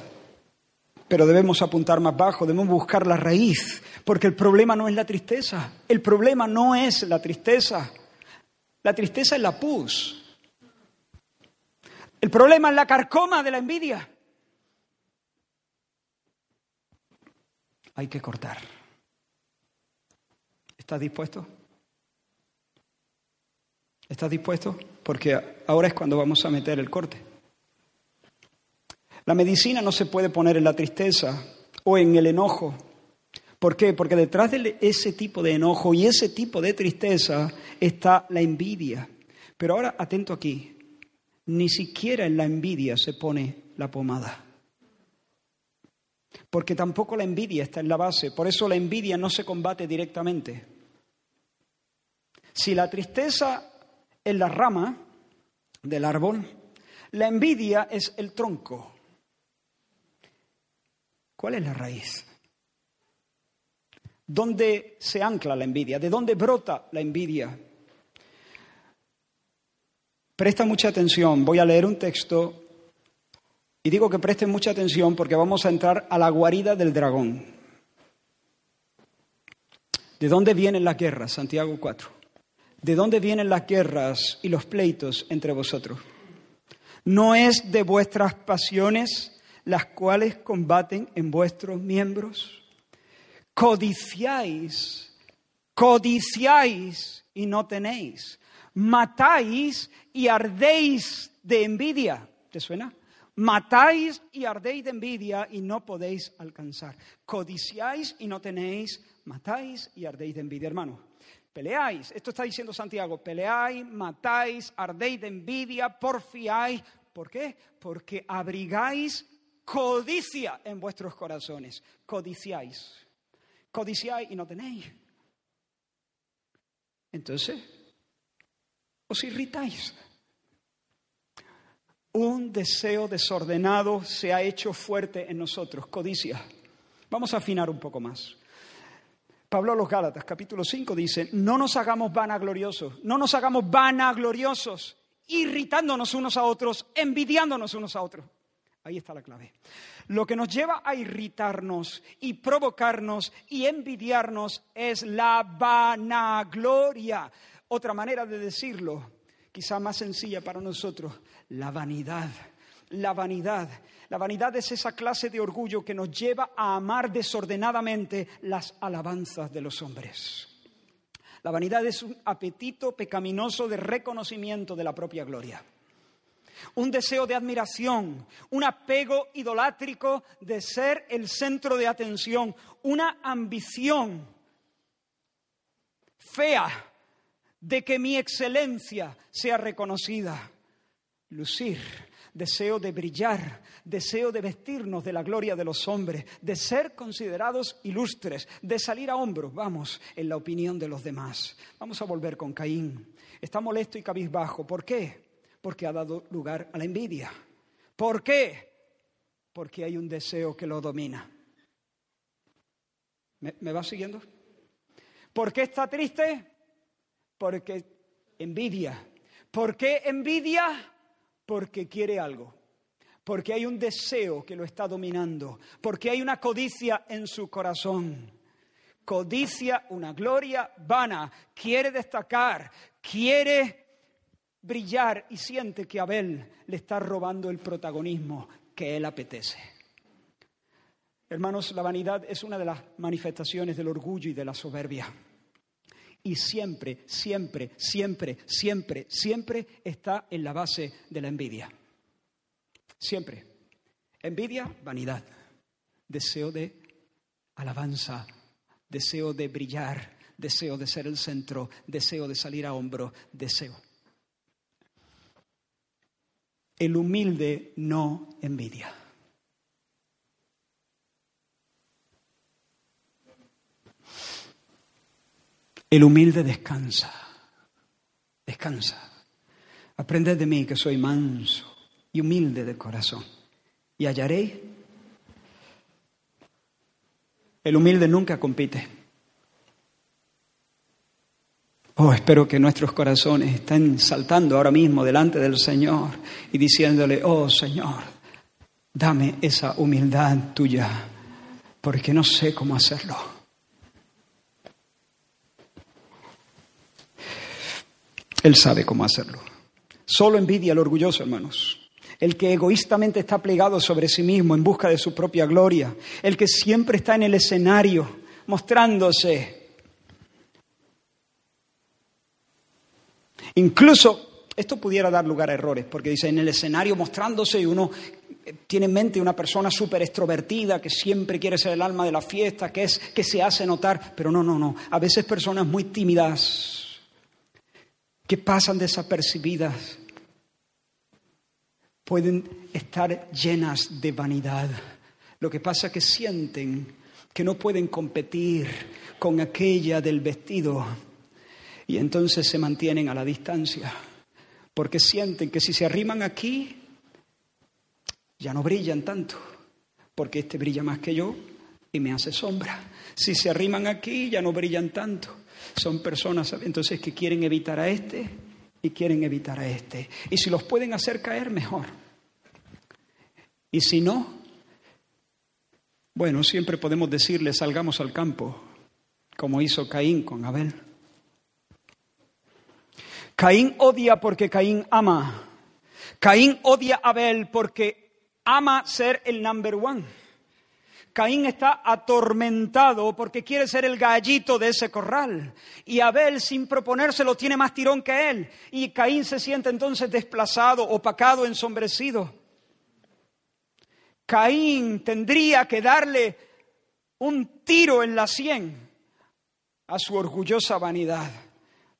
pero debemos apuntar más bajo, debemos buscar la raíz, porque el problema no es la tristeza, el problema no es la tristeza, la tristeza es la pus, el problema es la carcoma de la envidia. Hay que cortar. ¿Estás dispuesto? ¿Estás dispuesto? Porque ahora es cuando vamos a meter el corte. La medicina no se puede poner en la tristeza o en el enojo. ¿Por qué? Porque detrás de ese tipo de enojo y ese tipo de tristeza está la envidia. Pero ahora, atento aquí, ni siquiera en la envidia se pone la pomada. Porque tampoco la envidia está en la base. Por eso la envidia no se combate directamente. Si la tristeza es la rama del árbol, la envidia es el tronco. ¿Cuál es la raíz? ¿Dónde se ancla la envidia? ¿De dónde brota la envidia? Presta mucha atención, voy a leer un texto y digo que presten mucha atención porque vamos a entrar a la guarida del dragón. ¿De dónde vienen las guerras? Santiago 4. ¿De dónde vienen las guerras y los pleitos entre vosotros? ¿No es de vuestras pasiones las cuales combaten en vuestros miembros. Codiciáis, codiciáis y no tenéis. Matáis y ardéis de envidia. ¿Te suena? Matáis y ardéis de envidia y no podéis alcanzar. Codiciáis y no tenéis. Matáis y ardéis de envidia, hermano. Peleáis, esto está diciendo Santiago, peleáis, matáis, ardéis de envidia, porfiáis. ¿Por qué? Porque abrigáis codicia en vuestros corazones. Codiciáis. Codiciáis y no tenéis. Entonces, os irritáis. Un deseo desordenado se ha hecho fuerte en nosotros, codicia. Vamos a afinar un poco más. Pablo a los Gálatas, capítulo 5, dice, no nos hagamos vanagloriosos, no nos hagamos vanagloriosos, irritándonos unos a otros, envidiándonos unos a otros. Ahí está la clave. Lo que nos lleva a irritarnos y provocarnos y envidiarnos es la vanagloria. Otra manera de decirlo, quizá más sencilla para nosotros, la vanidad. La vanidad. La vanidad es esa clase de orgullo que nos lleva a amar desordenadamente las alabanzas de los hombres. La vanidad es un apetito pecaminoso de reconocimiento de la propia gloria un deseo de admiración, un apego idolátrico de ser el centro de atención, una ambición fea de que mi excelencia sea reconocida, lucir, deseo de brillar, deseo de vestirnos de la gloria de los hombres, de ser considerados ilustres, de salir a hombros, vamos, en la opinión de los demás. Vamos a volver con Caín. Está molesto y cabizbajo. ¿Por qué? Porque ha dado lugar a la envidia. ¿Por qué? Porque hay un deseo que lo domina. ¿Me, me va siguiendo? ¿Por qué está triste? Porque envidia. ¿Por qué envidia? Porque quiere algo. Porque hay un deseo que lo está dominando. Porque hay una codicia en su corazón. Codicia una gloria vana. Quiere destacar. Quiere brillar y siente que Abel le está robando el protagonismo que él apetece. Hermanos, la vanidad es una de las manifestaciones del orgullo y de la soberbia. Y siempre, siempre, siempre, siempre, siempre está en la base de la envidia. Siempre. Envidia, vanidad. Deseo de alabanza, deseo de brillar, deseo de ser el centro, deseo de salir a hombro, deseo. El humilde no envidia. El humilde descansa, descansa. Aprended de mí que soy manso y humilde de corazón y hallaréis. El humilde nunca compite. Oh, espero que nuestros corazones estén saltando ahora mismo delante del Señor y diciéndole, oh Señor, dame esa humildad tuya, porque no sé cómo hacerlo. Él sabe cómo hacerlo. Solo envidia al orgulloso, hermanos. El que egoístamente está plegado sobre sí mismo en busca de su propia gloria. El que siempre está en el escenario mostrándose. Incluso esto pudiera dar lugar a errores, porque dice en el escenario mostrándose y uno tiene en mente una persona súper extrovertida que siempre quiere ser el alma de la fiesta, que es que se hace notar, pero no, no, no. A veces personas muy tímidas que pasan desapercibidas pueden estar llenas de vanidad. Lo que pasa es que sienten que no pueden competir con aquella del vestido y entonces se mantienen a la distancia porque sienten que si se arriman aquí ya no brillan tanto porque este brilla más que yo y me hace sombra. Si se arriman aquí ya no brillan tanto son personas entonces que quieren evitar a este y quieren evitar a este. Y si los pueden hacer caer, mejor. Y si no, bueno, siempre podemos decirle, salgamos al campo, como hizo Caín con Abel. Caín odia porque Caín ama. Caín odia a Abel porque ama ser el number one. Caín está atormentado porque quiere ser el gallito de ese corral. Y Abel, sin proponérselo, tiene más tirón que él. Y Caín se siente entonces desplazado, opacado, ensombrecido. Caín tendría que darle un tiro en la sien a su orgullosa vanidad.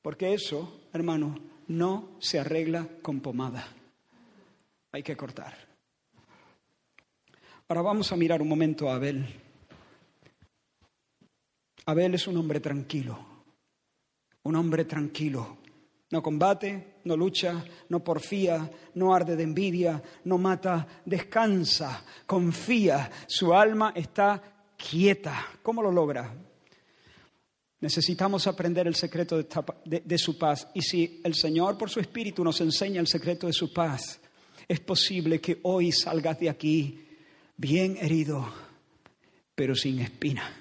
Porque eso, hermano, no se arregla con pomada. Hay que cortar. Ahora vamos a mirar un momento a Abel. Abel es un hombre tranquilo, un hombre tranquilo. No combate, no lucha, no porfía, no arde de envidia, no mata, descansa, confía. Su alma está quieta. ¿Cómo lo logra? Necesitamos aprender el secreto de, su paz. Y si el Señor por su Espíritu nos enseña el secreto de su paz, es posible que hoy salgas de aquí bien herido, pero sin espina.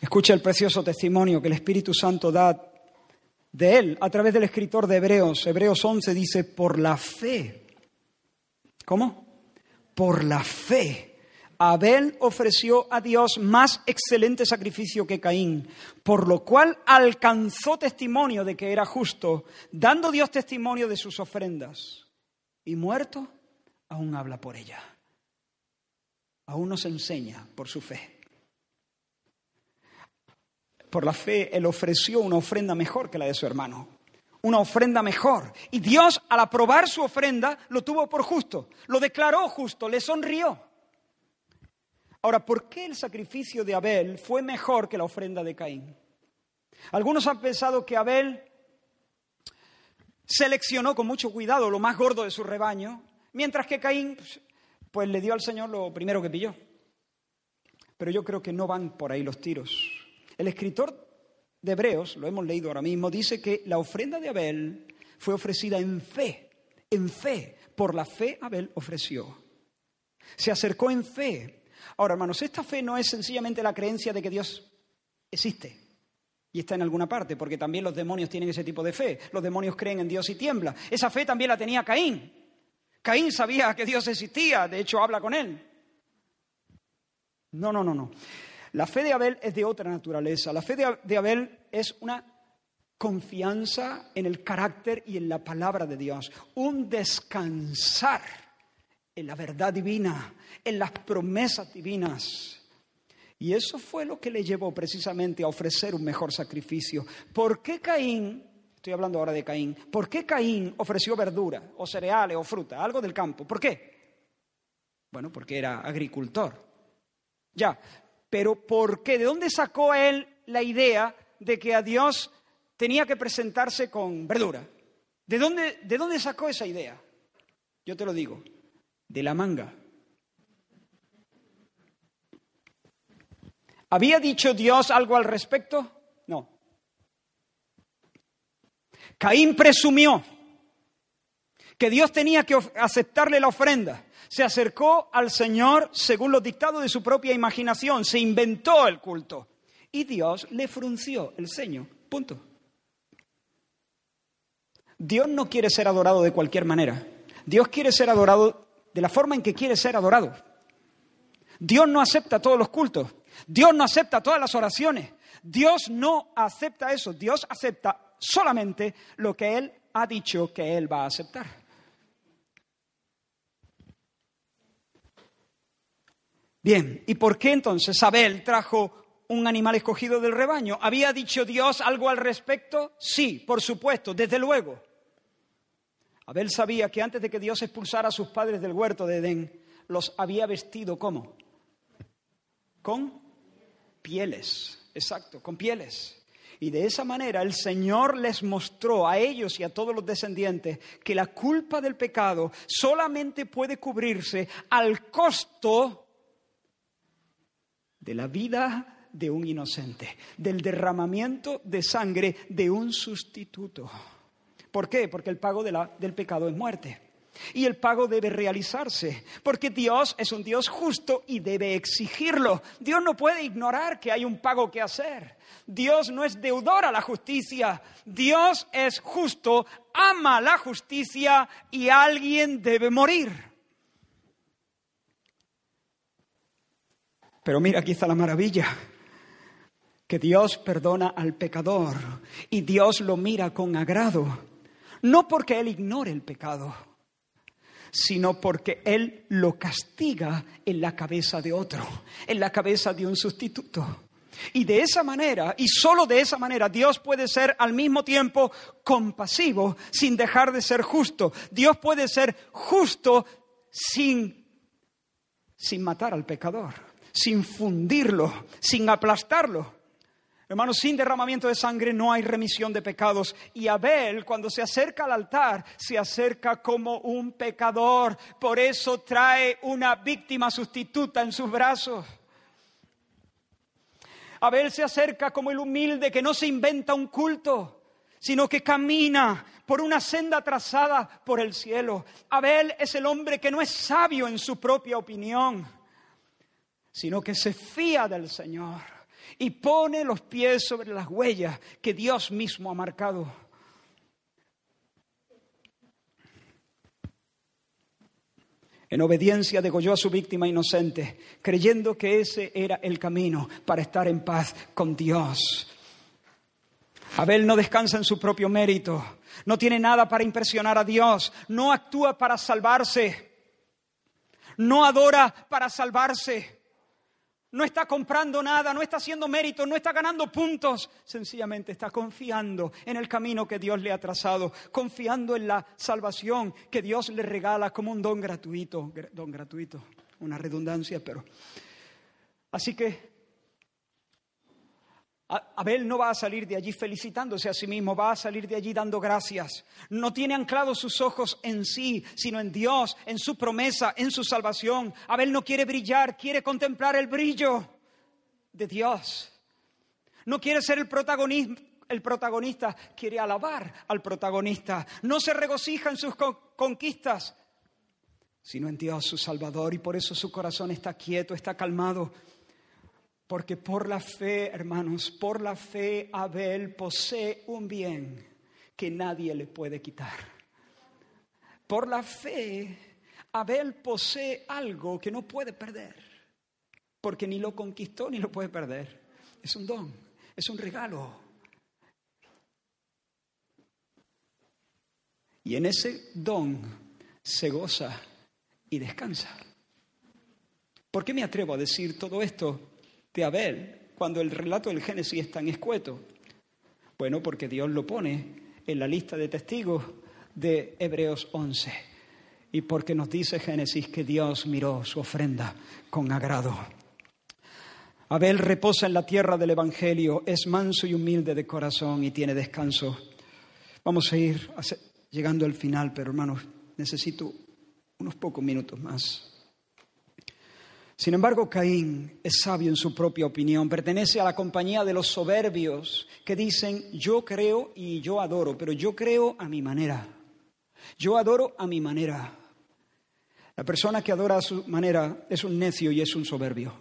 Escucha el precioso testimonio que el Espíritu Santo da de él a través del escritor de Hebreos. Hebreos 11 dice, por la fe. ¿Cómo? Por la fe. Abel ofreció a Dios más excelente sacrificio que Caín, por lo cual alcanzó testimonio de que era justo, dando Dios testimonio de sus ofrendas. Y muerto, aún habla por ella. Aún nos enseña por su fe. Por la fe, él ofreció una ofrenda mejor que la de su hermano. una ofrenda mejor. Y Dios, al aprobar su ofrenda, lo tuvo por justo, lo declaró justo, le sonrió. Ahora, ¿por qué el sacrificio de Abel fue mejor que la ofrenda de Caín? Algunos han pensado que Abel seleccionó con mucho cuidado lo más gordo de su rebaño, mientras que Caín pues le dio al Señor lo primero que pilló. Pero yo creo que no van por ahí los tiros. El escritor de Hebreos, lo hemos leído ahora mismo, dice que la ofrenda de Abel fue ofrecida en fe, en fe, por la fe Abel ofreció. Se acercó en fe. Ahora, hermanos, esta fe no es sencillamente la creencia de que Dios existe y está en alguna parte, porque también los demonios tienen ese tipo de fe. Los demonios creen en Dios y tiembla. Esa fe también la tenía Caín. Caín sabía que Dios existía, de hecho habla con él. No, no, no, no. La fe de Abel es de otra naturaleza. La fe de Abel es una confianza en el carácter y en la palabra de Dios, un descansar en la verdad divina, en las promesas divinas. Y eso fue lo que le llevó precisamente a ofrecer un mejor sacrificio. ¿Por qué Caín, estoy hablando ahora de Caín, por qué Caín ofreció verdura o cereales o fruta, algo del campo? ¿Por qué? Bueno, porque era agricultor. Ya, pero ¿por qué? ¿De dónde sacó él la idea de que a Dios tenía que presentarse con verdura? ¿De dónde, ¿De dónde sacó esa idea? Yo te lo digo, de la manga. ¿Había dicho Dios algo al respecto? No. Caín presumió que Dios tenía que aceptarle la ofrenda se acercó al Señor según los dictados de su propia imaginación, se inventó el culto y Dios le frunció el ceño. Punto. Dios no quiere ser adorado de cualquier manera. Dios quiere ser adorado de la forma en que quiere ser adorado. Dios no acepta todos los cultos. Dios no acepta todas las oraciones. Dios no acepta eso. Dios acepta solamente lo que Él ha dicho que Él va a aceptar. Bien, ¿y por qué entonces Abel trajo un animal escogido del rebaño? ¿Había dicho Dios algo al respecto? Sí, por supuesto, desde luego. Abel sabía que antes de que Dios expulsara a sus padres del huerto de Edén, los había vestido ¿cómo? Con pieles, exacto, con pieles. Y de esa manera el Señor les mostró a ellos y a todos los descendientes que la culpa del pecado solamente puede cubrirse al costo de la vida de un inocente, del derramamiento de sangre de un sustituto. ¿Por qué? Porque el pago del pecado es muerte. Y el pago debe realizarse, porque Dios es un Dios justo y debe exigirlo. Dios no puede ignorar que hay un pago que hacer. Dios no es deudor a la justicia. Dios es justo, ama la justicia y alguien debe morir. Pero mira, aquí está la maravilla, que Dios perdona al pecador y Dios lo mira con agrado, no porque Él ignore el pecado, sino porque Él lo castiga en la cabeza de otro, en la cabeza de un sustituto. Y de esa manera, y solo de esa manera, Dios puede ser al mismo tiempo compasivo sin dejar de ser justo. Dios puede ser justo sin, sin matar al pecador sin fundirlo, sin aplastarlo. Hermanos, sin derramamiento de sangre no hay remisión de pecados. Y Abel, cuando se acerca al altar, se acerca como un pecador. Por eso trae una víctima sustituta en sus brazos. Abel se acerca como el humilde que no se inventa un culto, sino que camina por una senda trazada por el cielo. Abel es el hombre que no es sabio en su propia opinión sino que se fía del Señor y pone los pies sobre las huellas que Dios mismo ha marcado. En obediencia degolló a su víctima inocente, creyendo que ese era el camino para estar en paz con Dios. Abel no descansa en su propio mérito, no tiene nada para impresionar a Dios, no actúa para salvarse, no adora para salvarse no está comprando nada, no está haciendo mérito, no está ganando puntos. Sencillamente está confiando en el camino que Dios le ha trazado, confiando en la salvación que Dios le regala como un don gratuito. Don gratuito, una redundancia, pero. Así que Abel no va a salir de allí felicitándose a sí mismo, va a salir de allí dando gracias. No tiene anclados sus ojos en sí, sino en Dios, en su promesa, en su salvación. Abel no quiere brillar, quiere contemplar el brillo de Dios. No quiere ser el protagonista, el protagonista quiere alabar al protagonista. No se regocija en sus conquistas, sino en Dios, su Salvador, y por eso su corazón está quieto, está calmado porque por la fe, hermanos, por la fe Abel posee un bien que nadie le puede quitar. Por la fe Abel posee algo que no puede perder, porque ni lo conquistó ni lo puede perder. Es un don, es un regalo. Y en ese don se goza y descansa. ¿Por qué me atrevo a decir todo esto? De Abel cuando el relato del Génesis es tan escueto? Bueno, porque Dios lo pone en la lista de testigos de Hebreos 11 y porque nos dice Génesis que Dios miró su ofrenda con agrado. Abel reposa en la tierra del Evangelio, es manso y humilde de corazón y tiene descanso. Vamos a ir llegando al final, pero hermanos, necesito unos pocos minutos más. Sin embargo, Caín es sabio en su propia opinión, pertenece a la compañía de los soberbios que dicen, yo creo y yo adoro, pero yo creo a mi manera. Yo adoro a mi manera. La persona que adora a su manera es un necio y es un soberbio.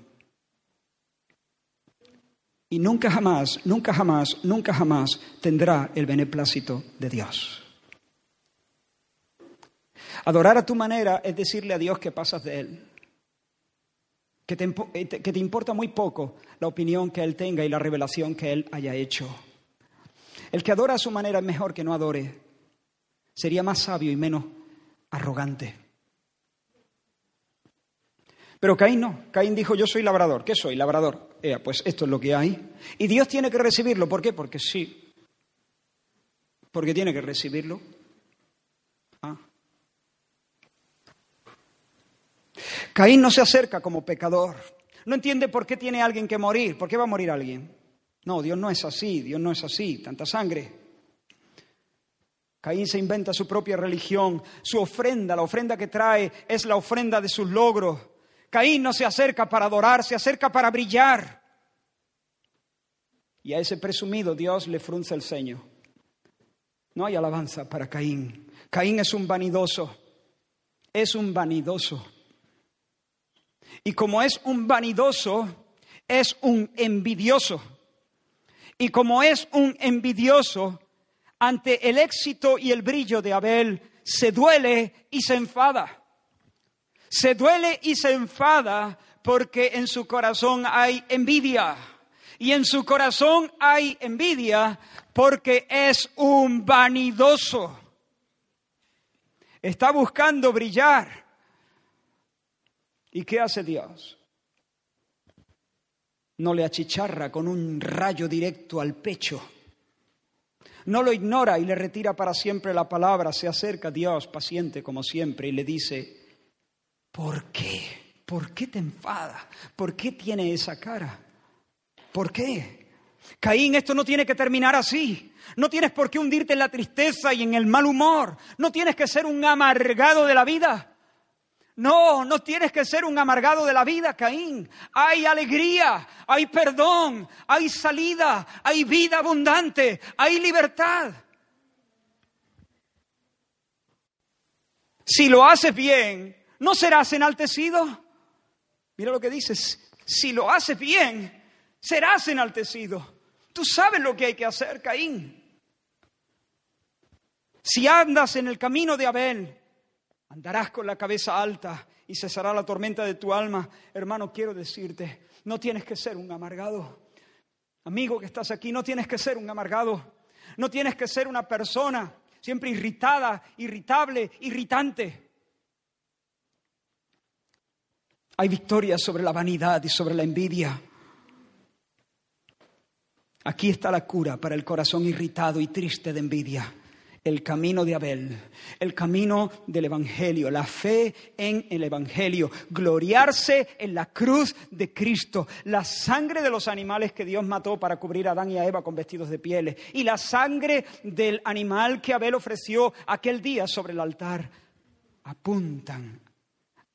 Y nunca jamás, nunca jamás, nunca jamás tendrá el beneplácito de Dios. Adorar a tu manera es decirle a Dios que pasas de Él. Eh, que te, importa muy poco la opinión que Él tenga y la revelación que Él haya hecho. El que adora a su manera es mejor que no adore. Sería más sabio y menos arrogante. Pero Caín no. Caín dijo, yo soy labrador. ¿Qué soy? Labrador. pues esto es lo que hay. Y Dios tiene que recibirlo. ¿Por qué? Porque sí. Porque tiene que recibirlo. Caín no se acerca como pecador. No entiende por qué tiene alguien que morir. ¿Por qué va a morir alguien? No, Dios no es así, Dios no es así, tanta sangre. Caín se inventa su propia religión, su ofrenda, la ofrenda que trae es la ofrenda de sus logros. Caín no se acerca para adorar, se acerca para brillar. Y a ese presumido Dios le frunce el ceño. No hay alabanza para Caín. Caín es un vanidoso, es un vanidoso. Y como es un vanidoso, es un envidioso. Y como es un envidioso, ante el éxito y el brillo de Abel, se duele y se enfada. Se duele y se enfada porque en su corazón hay envidia. Y en su corazón hay envidia porque es un vanidoso. Está buscando brillar ¿Y qué hace Dios? No le achicharra con un rayo directo al pecho. No lo ignora y le retira para siempre la palabra. Se acerca a Dios, paciente como siempre, y le dice, ¿por qué? ¿Por qué te enfada? ¿Por qué tiene esa cara? ¿Por qué? Caín, esto no tiene que terminar así. No tienes por qué hundirte en la tristeza y en el mal humor. No tienes que ser un amargado de la vida. No, no tienes que ser un amargado de la vida, Caín. Hay alegría, hay perdón, hay salida, hay vida abundante, hay libertad. Si lo haces bien, ¿no serás enaltecido? Mira lo que dices, si lo haces bien, serás enaltecido. Tú sabes lo que hay que hacer, Caín. Si andas en el camino de Abel, Andarás con la cabeza alta y cesará la tormenta de tu alma. Hermano, quiero decirte, no tienes que ser un amargado. Amigo que estás aquí, no tienes que ser un amargado. No tienes que ser una persona siempre irritada, irritable, irritante. Hay victoria sobre la vanidad y sobre la envidia. Aquí está la cura para el corazón irritado y triste de envidia el camino de Abel, el camino del Evangelio, la fe en el Evangelio, gloriarse en la cruz de Cristo, la sangre de los animales que Dios mató para cubrir a Adán y a Eva con vestidos de pieles y la sangre del animal que Abel ofreció aquel día sobre el altar. Apuntan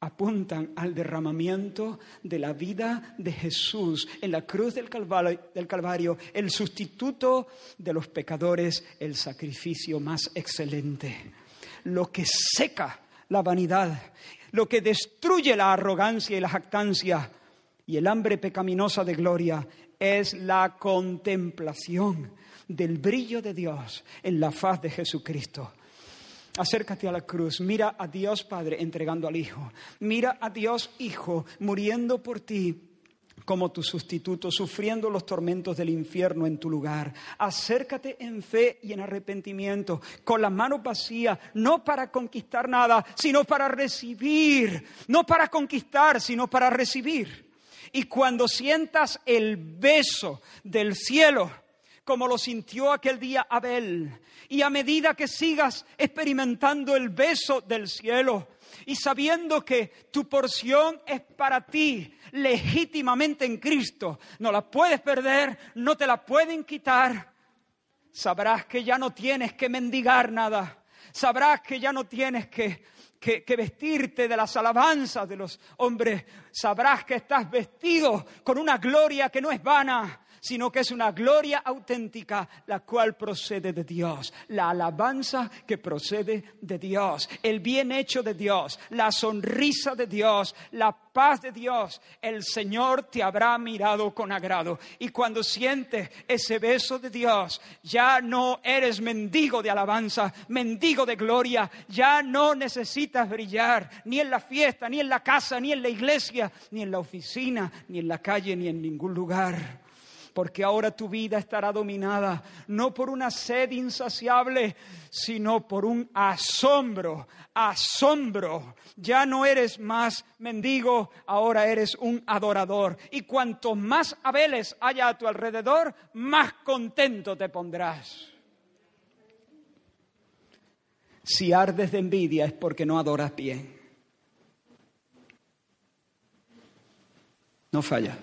apuntan al derramamiento de la vida de Jesús en la cruz del Calvario, el sustituto de los pecadores, el sacrificio más excelente. Lo que seca la vanidad, lo que destruye la arrogancia y la jactancia y el hambre pecaminosa de gloria es la contemplación del brillo de Dios en la faz de Jesucristo. Acércate a la cruz, mira a Dios Padre entregando al Hijo, mira a Dios Hijo muriendo por ti como tu sustituto, sufriendo los tormentos del infierno en tu lugar. Acércate en fe y en arrepentimiento, con la mano vacía, no para conquistar nada, sino para recibir, no para conquistar, sino para recibir. Y cuando sientas el beso del cielo, como lo sintió aquel día Abel. Y a medida que sigas experimentando el beso del cielo y sabiendo que tu porción es para ti legítimamente en Cristo, no la puedes perder, no te la pueden quitar, sabrás que ya no tienes que mendigar nada, sabrás que ya no tienes que, que, que, vestirte de las alabanzas de los hombres. Sabrás que estás vestido con una gloria que no es vana, sino que es una gloria auténtica la cual procede de Dios, la alabanza que procede de Dios, el bien hecho de Dios, la sonrisa de Dios, la paz de Dios. El Señor te habrá mirado con agrado. Y cuando sientes ese beso de Dios, ya no eres mendigo de alabanza, mendigo de gloria, ya no necesitas brillar ni en la fiesta, ni en la casa, ni en la iglesia, ni en la oficina, ni en la calle, ni en ningún lugar porque ahora tu vida estará dominada no por una sed insaciable, sino por un asombro, asombro. Ya no eres más mendigo, ahora eres un adorador. Y cuanto más Abeles haya a tu alrededor, más contento te pondrás. Si ardes de envidia es porque no adoras bien. No falla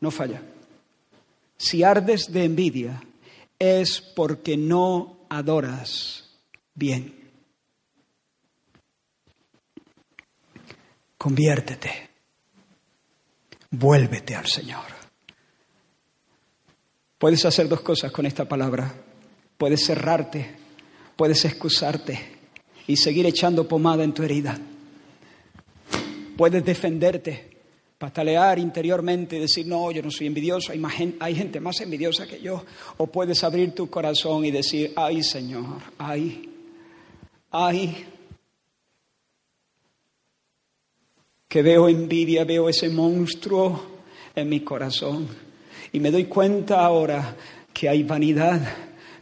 no falla. Si ardes de envidia, es porque no adoras bien. Conviértete. Vuélvete al Señor. Puedes hacer dos cosas con esta palabra. Puedes cerrarte, puedes excusarte y seguir echando pomada en tu herida. Puedes defenderte patalear interiormente y decir, no, yo no soy envidioso, hay, hay gente más envidiosa que yo. O puedes abrir tu corazón y decir, ay Señor, ay, ay, que veo envidia, veo ese monstruo en mi corazón. Y me doy cuenta ahora que hay vanidad,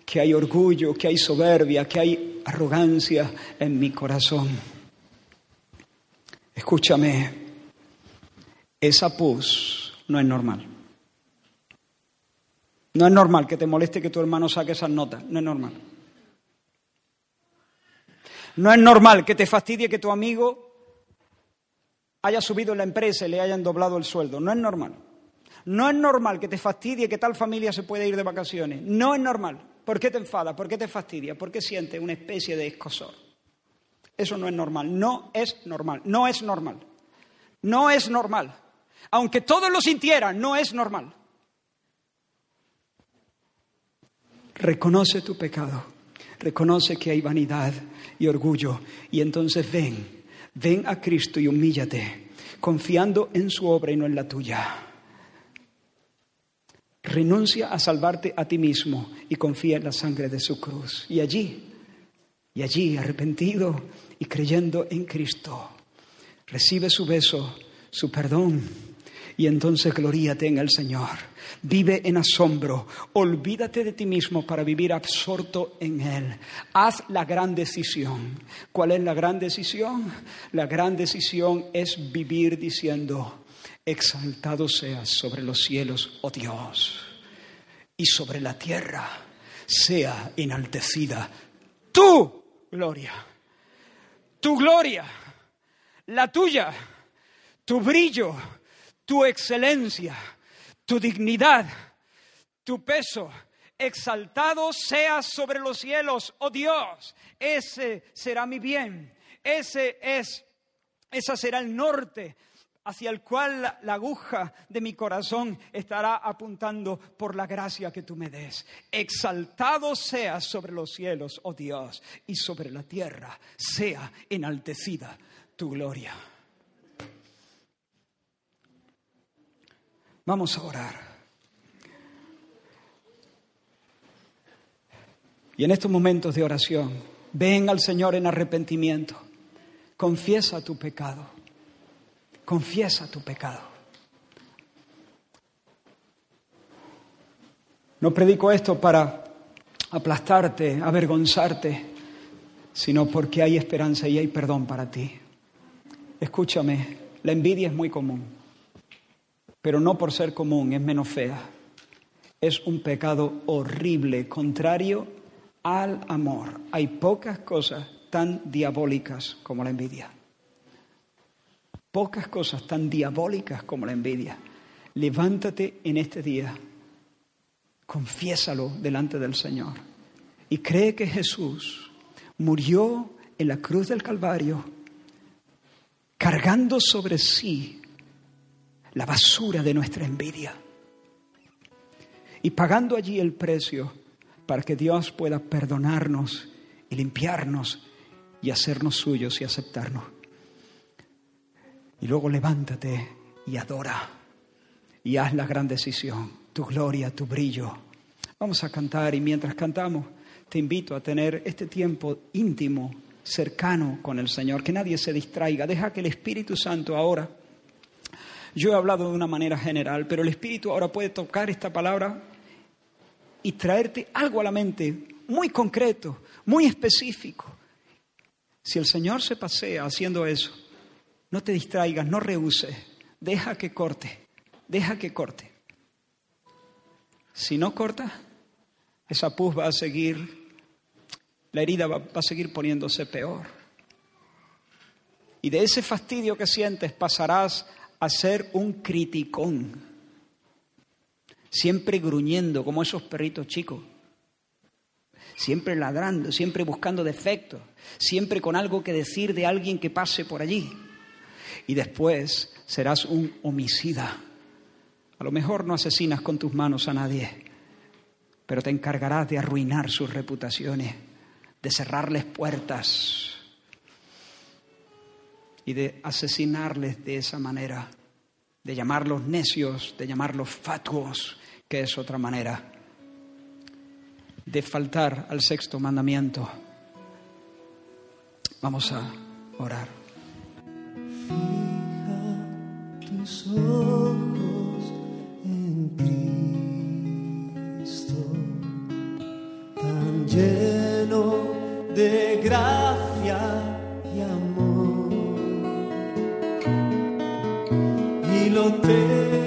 que hay orgullo, que hay soberbia, que hay arrogancia en mi corazón. Escúchame, esa pus no es normal. No es normal que te moleste que tu hermano saque esas notas, no es normal. No es normal que te fastidie que tu amigo haya subido en la empresa y le hayan doblado el sueldo, no es normal. No es normal que te fastidie que tal familia se puede ir de vacaciones, no es normal. ¿Por qué te enfada? ¿Por qué te fastidia? ¿Por qué sientes una especie de escosor? Eso no es normal, no es normal, no es normal. No es normal aunque todos lo sintieran, no es normal. Reconoce tu pecado, reconoce que hay vanidad y orgullo, y entonces ven, ven a Cristo y humíllate, confiando en su obra y no en la tuya. Renuncia a salvarte a ti mismo y confía en la sangre de su cruz. Y allí, y allí, arrepentido y creyendo en Cristo, recibe su beso, su perdón Y entonces gloríate en el Señor. Vive en asombro. Olvídate de ti mismo para vivir absorto en Él. Haz la gran decisión. ¿Cuál es la gran decisión? La gran decisión es vivir diciendo, exaltado seas sobre los cielos, oh Dios, y sobre la tierra sea enaltecida tu gloria. Tu gloria, la tuya, tu brillo tu excelencia, tu dignidad, tu peso. Exaltado seas sobre los cielos, oh Dios. Ese será mi bien. Ese es, esa será el norte hacia el cual la, la, aguja de mi corazón estará apuntando por la gracia que tú me des. Exaltado seas sobre los cielos, oh Dios, y sobre la tierra sea enaltecida tu gloria. Vamos a orar. Y en estos momentos de oración, ven al Señor en arrepentimiento. Confiesa tu pecado. Confiesa tu pecado. No predico esto para aplastarte, avergonzarte, sino porque hay esperanza y hay perdón para ti. Escúchame, la envidia es muy común pero no por ser común, es menos fea. Es un pecado horrible, contrario al amor. Hay pocas cosas tan diabólicas como la envidia. Pocas cosas tan diabólicas como la envidia. Levántate en este día, confiésalo delante del Señor y cree que Jesús murió en la cruz del Calvario cargando sobre sí la basura de nuestra envidia. Y pagando allí el precio para que Dios pueda perdonarnos y limpiarnos y hacernos suyos y aceptarnos. Y luego levántate y adora y haz la gran decisión, tu gloria, tu brillo. Vamos a cantar y mientras cantamos te invito a tener este tiempo íntimo, cercano con el Señor, que nadie se distraiga, deja que el Espíritu Santo ahora yo he hablado de una manera general, pero el Espíritu ahora puede tocar esta palabra y traerte algo a la mente muy concreto, muy específico. Si el Señor se pasea haciendo eso, no te distraigas, no rehuses, deja que corte, deja que corte. Si no corta, esa pus va a seguir, la herida va, va a seguir poniéndose peor. Y de ese fastidio que sientes pasarás a ser un criticón, siempre gruñendo como esos perritos chicos, siempre ladrando, siempre buscando defectos, siempre con algo que decir de alguien que pase por allí. Y después serás un homicida. A lo mejor no asesinas con tus manos a nadie, pero te encargarás de arruinar sus reputaciones, de cerrarles puertas y de asesinarles de esa manera, de llamarlos necios, de llamarlos fatuos, que es otra manera, de faltar al sexto mandamiento. Vamos a orar. Fija tus ojos en Cristo, tan lleno de gracia lo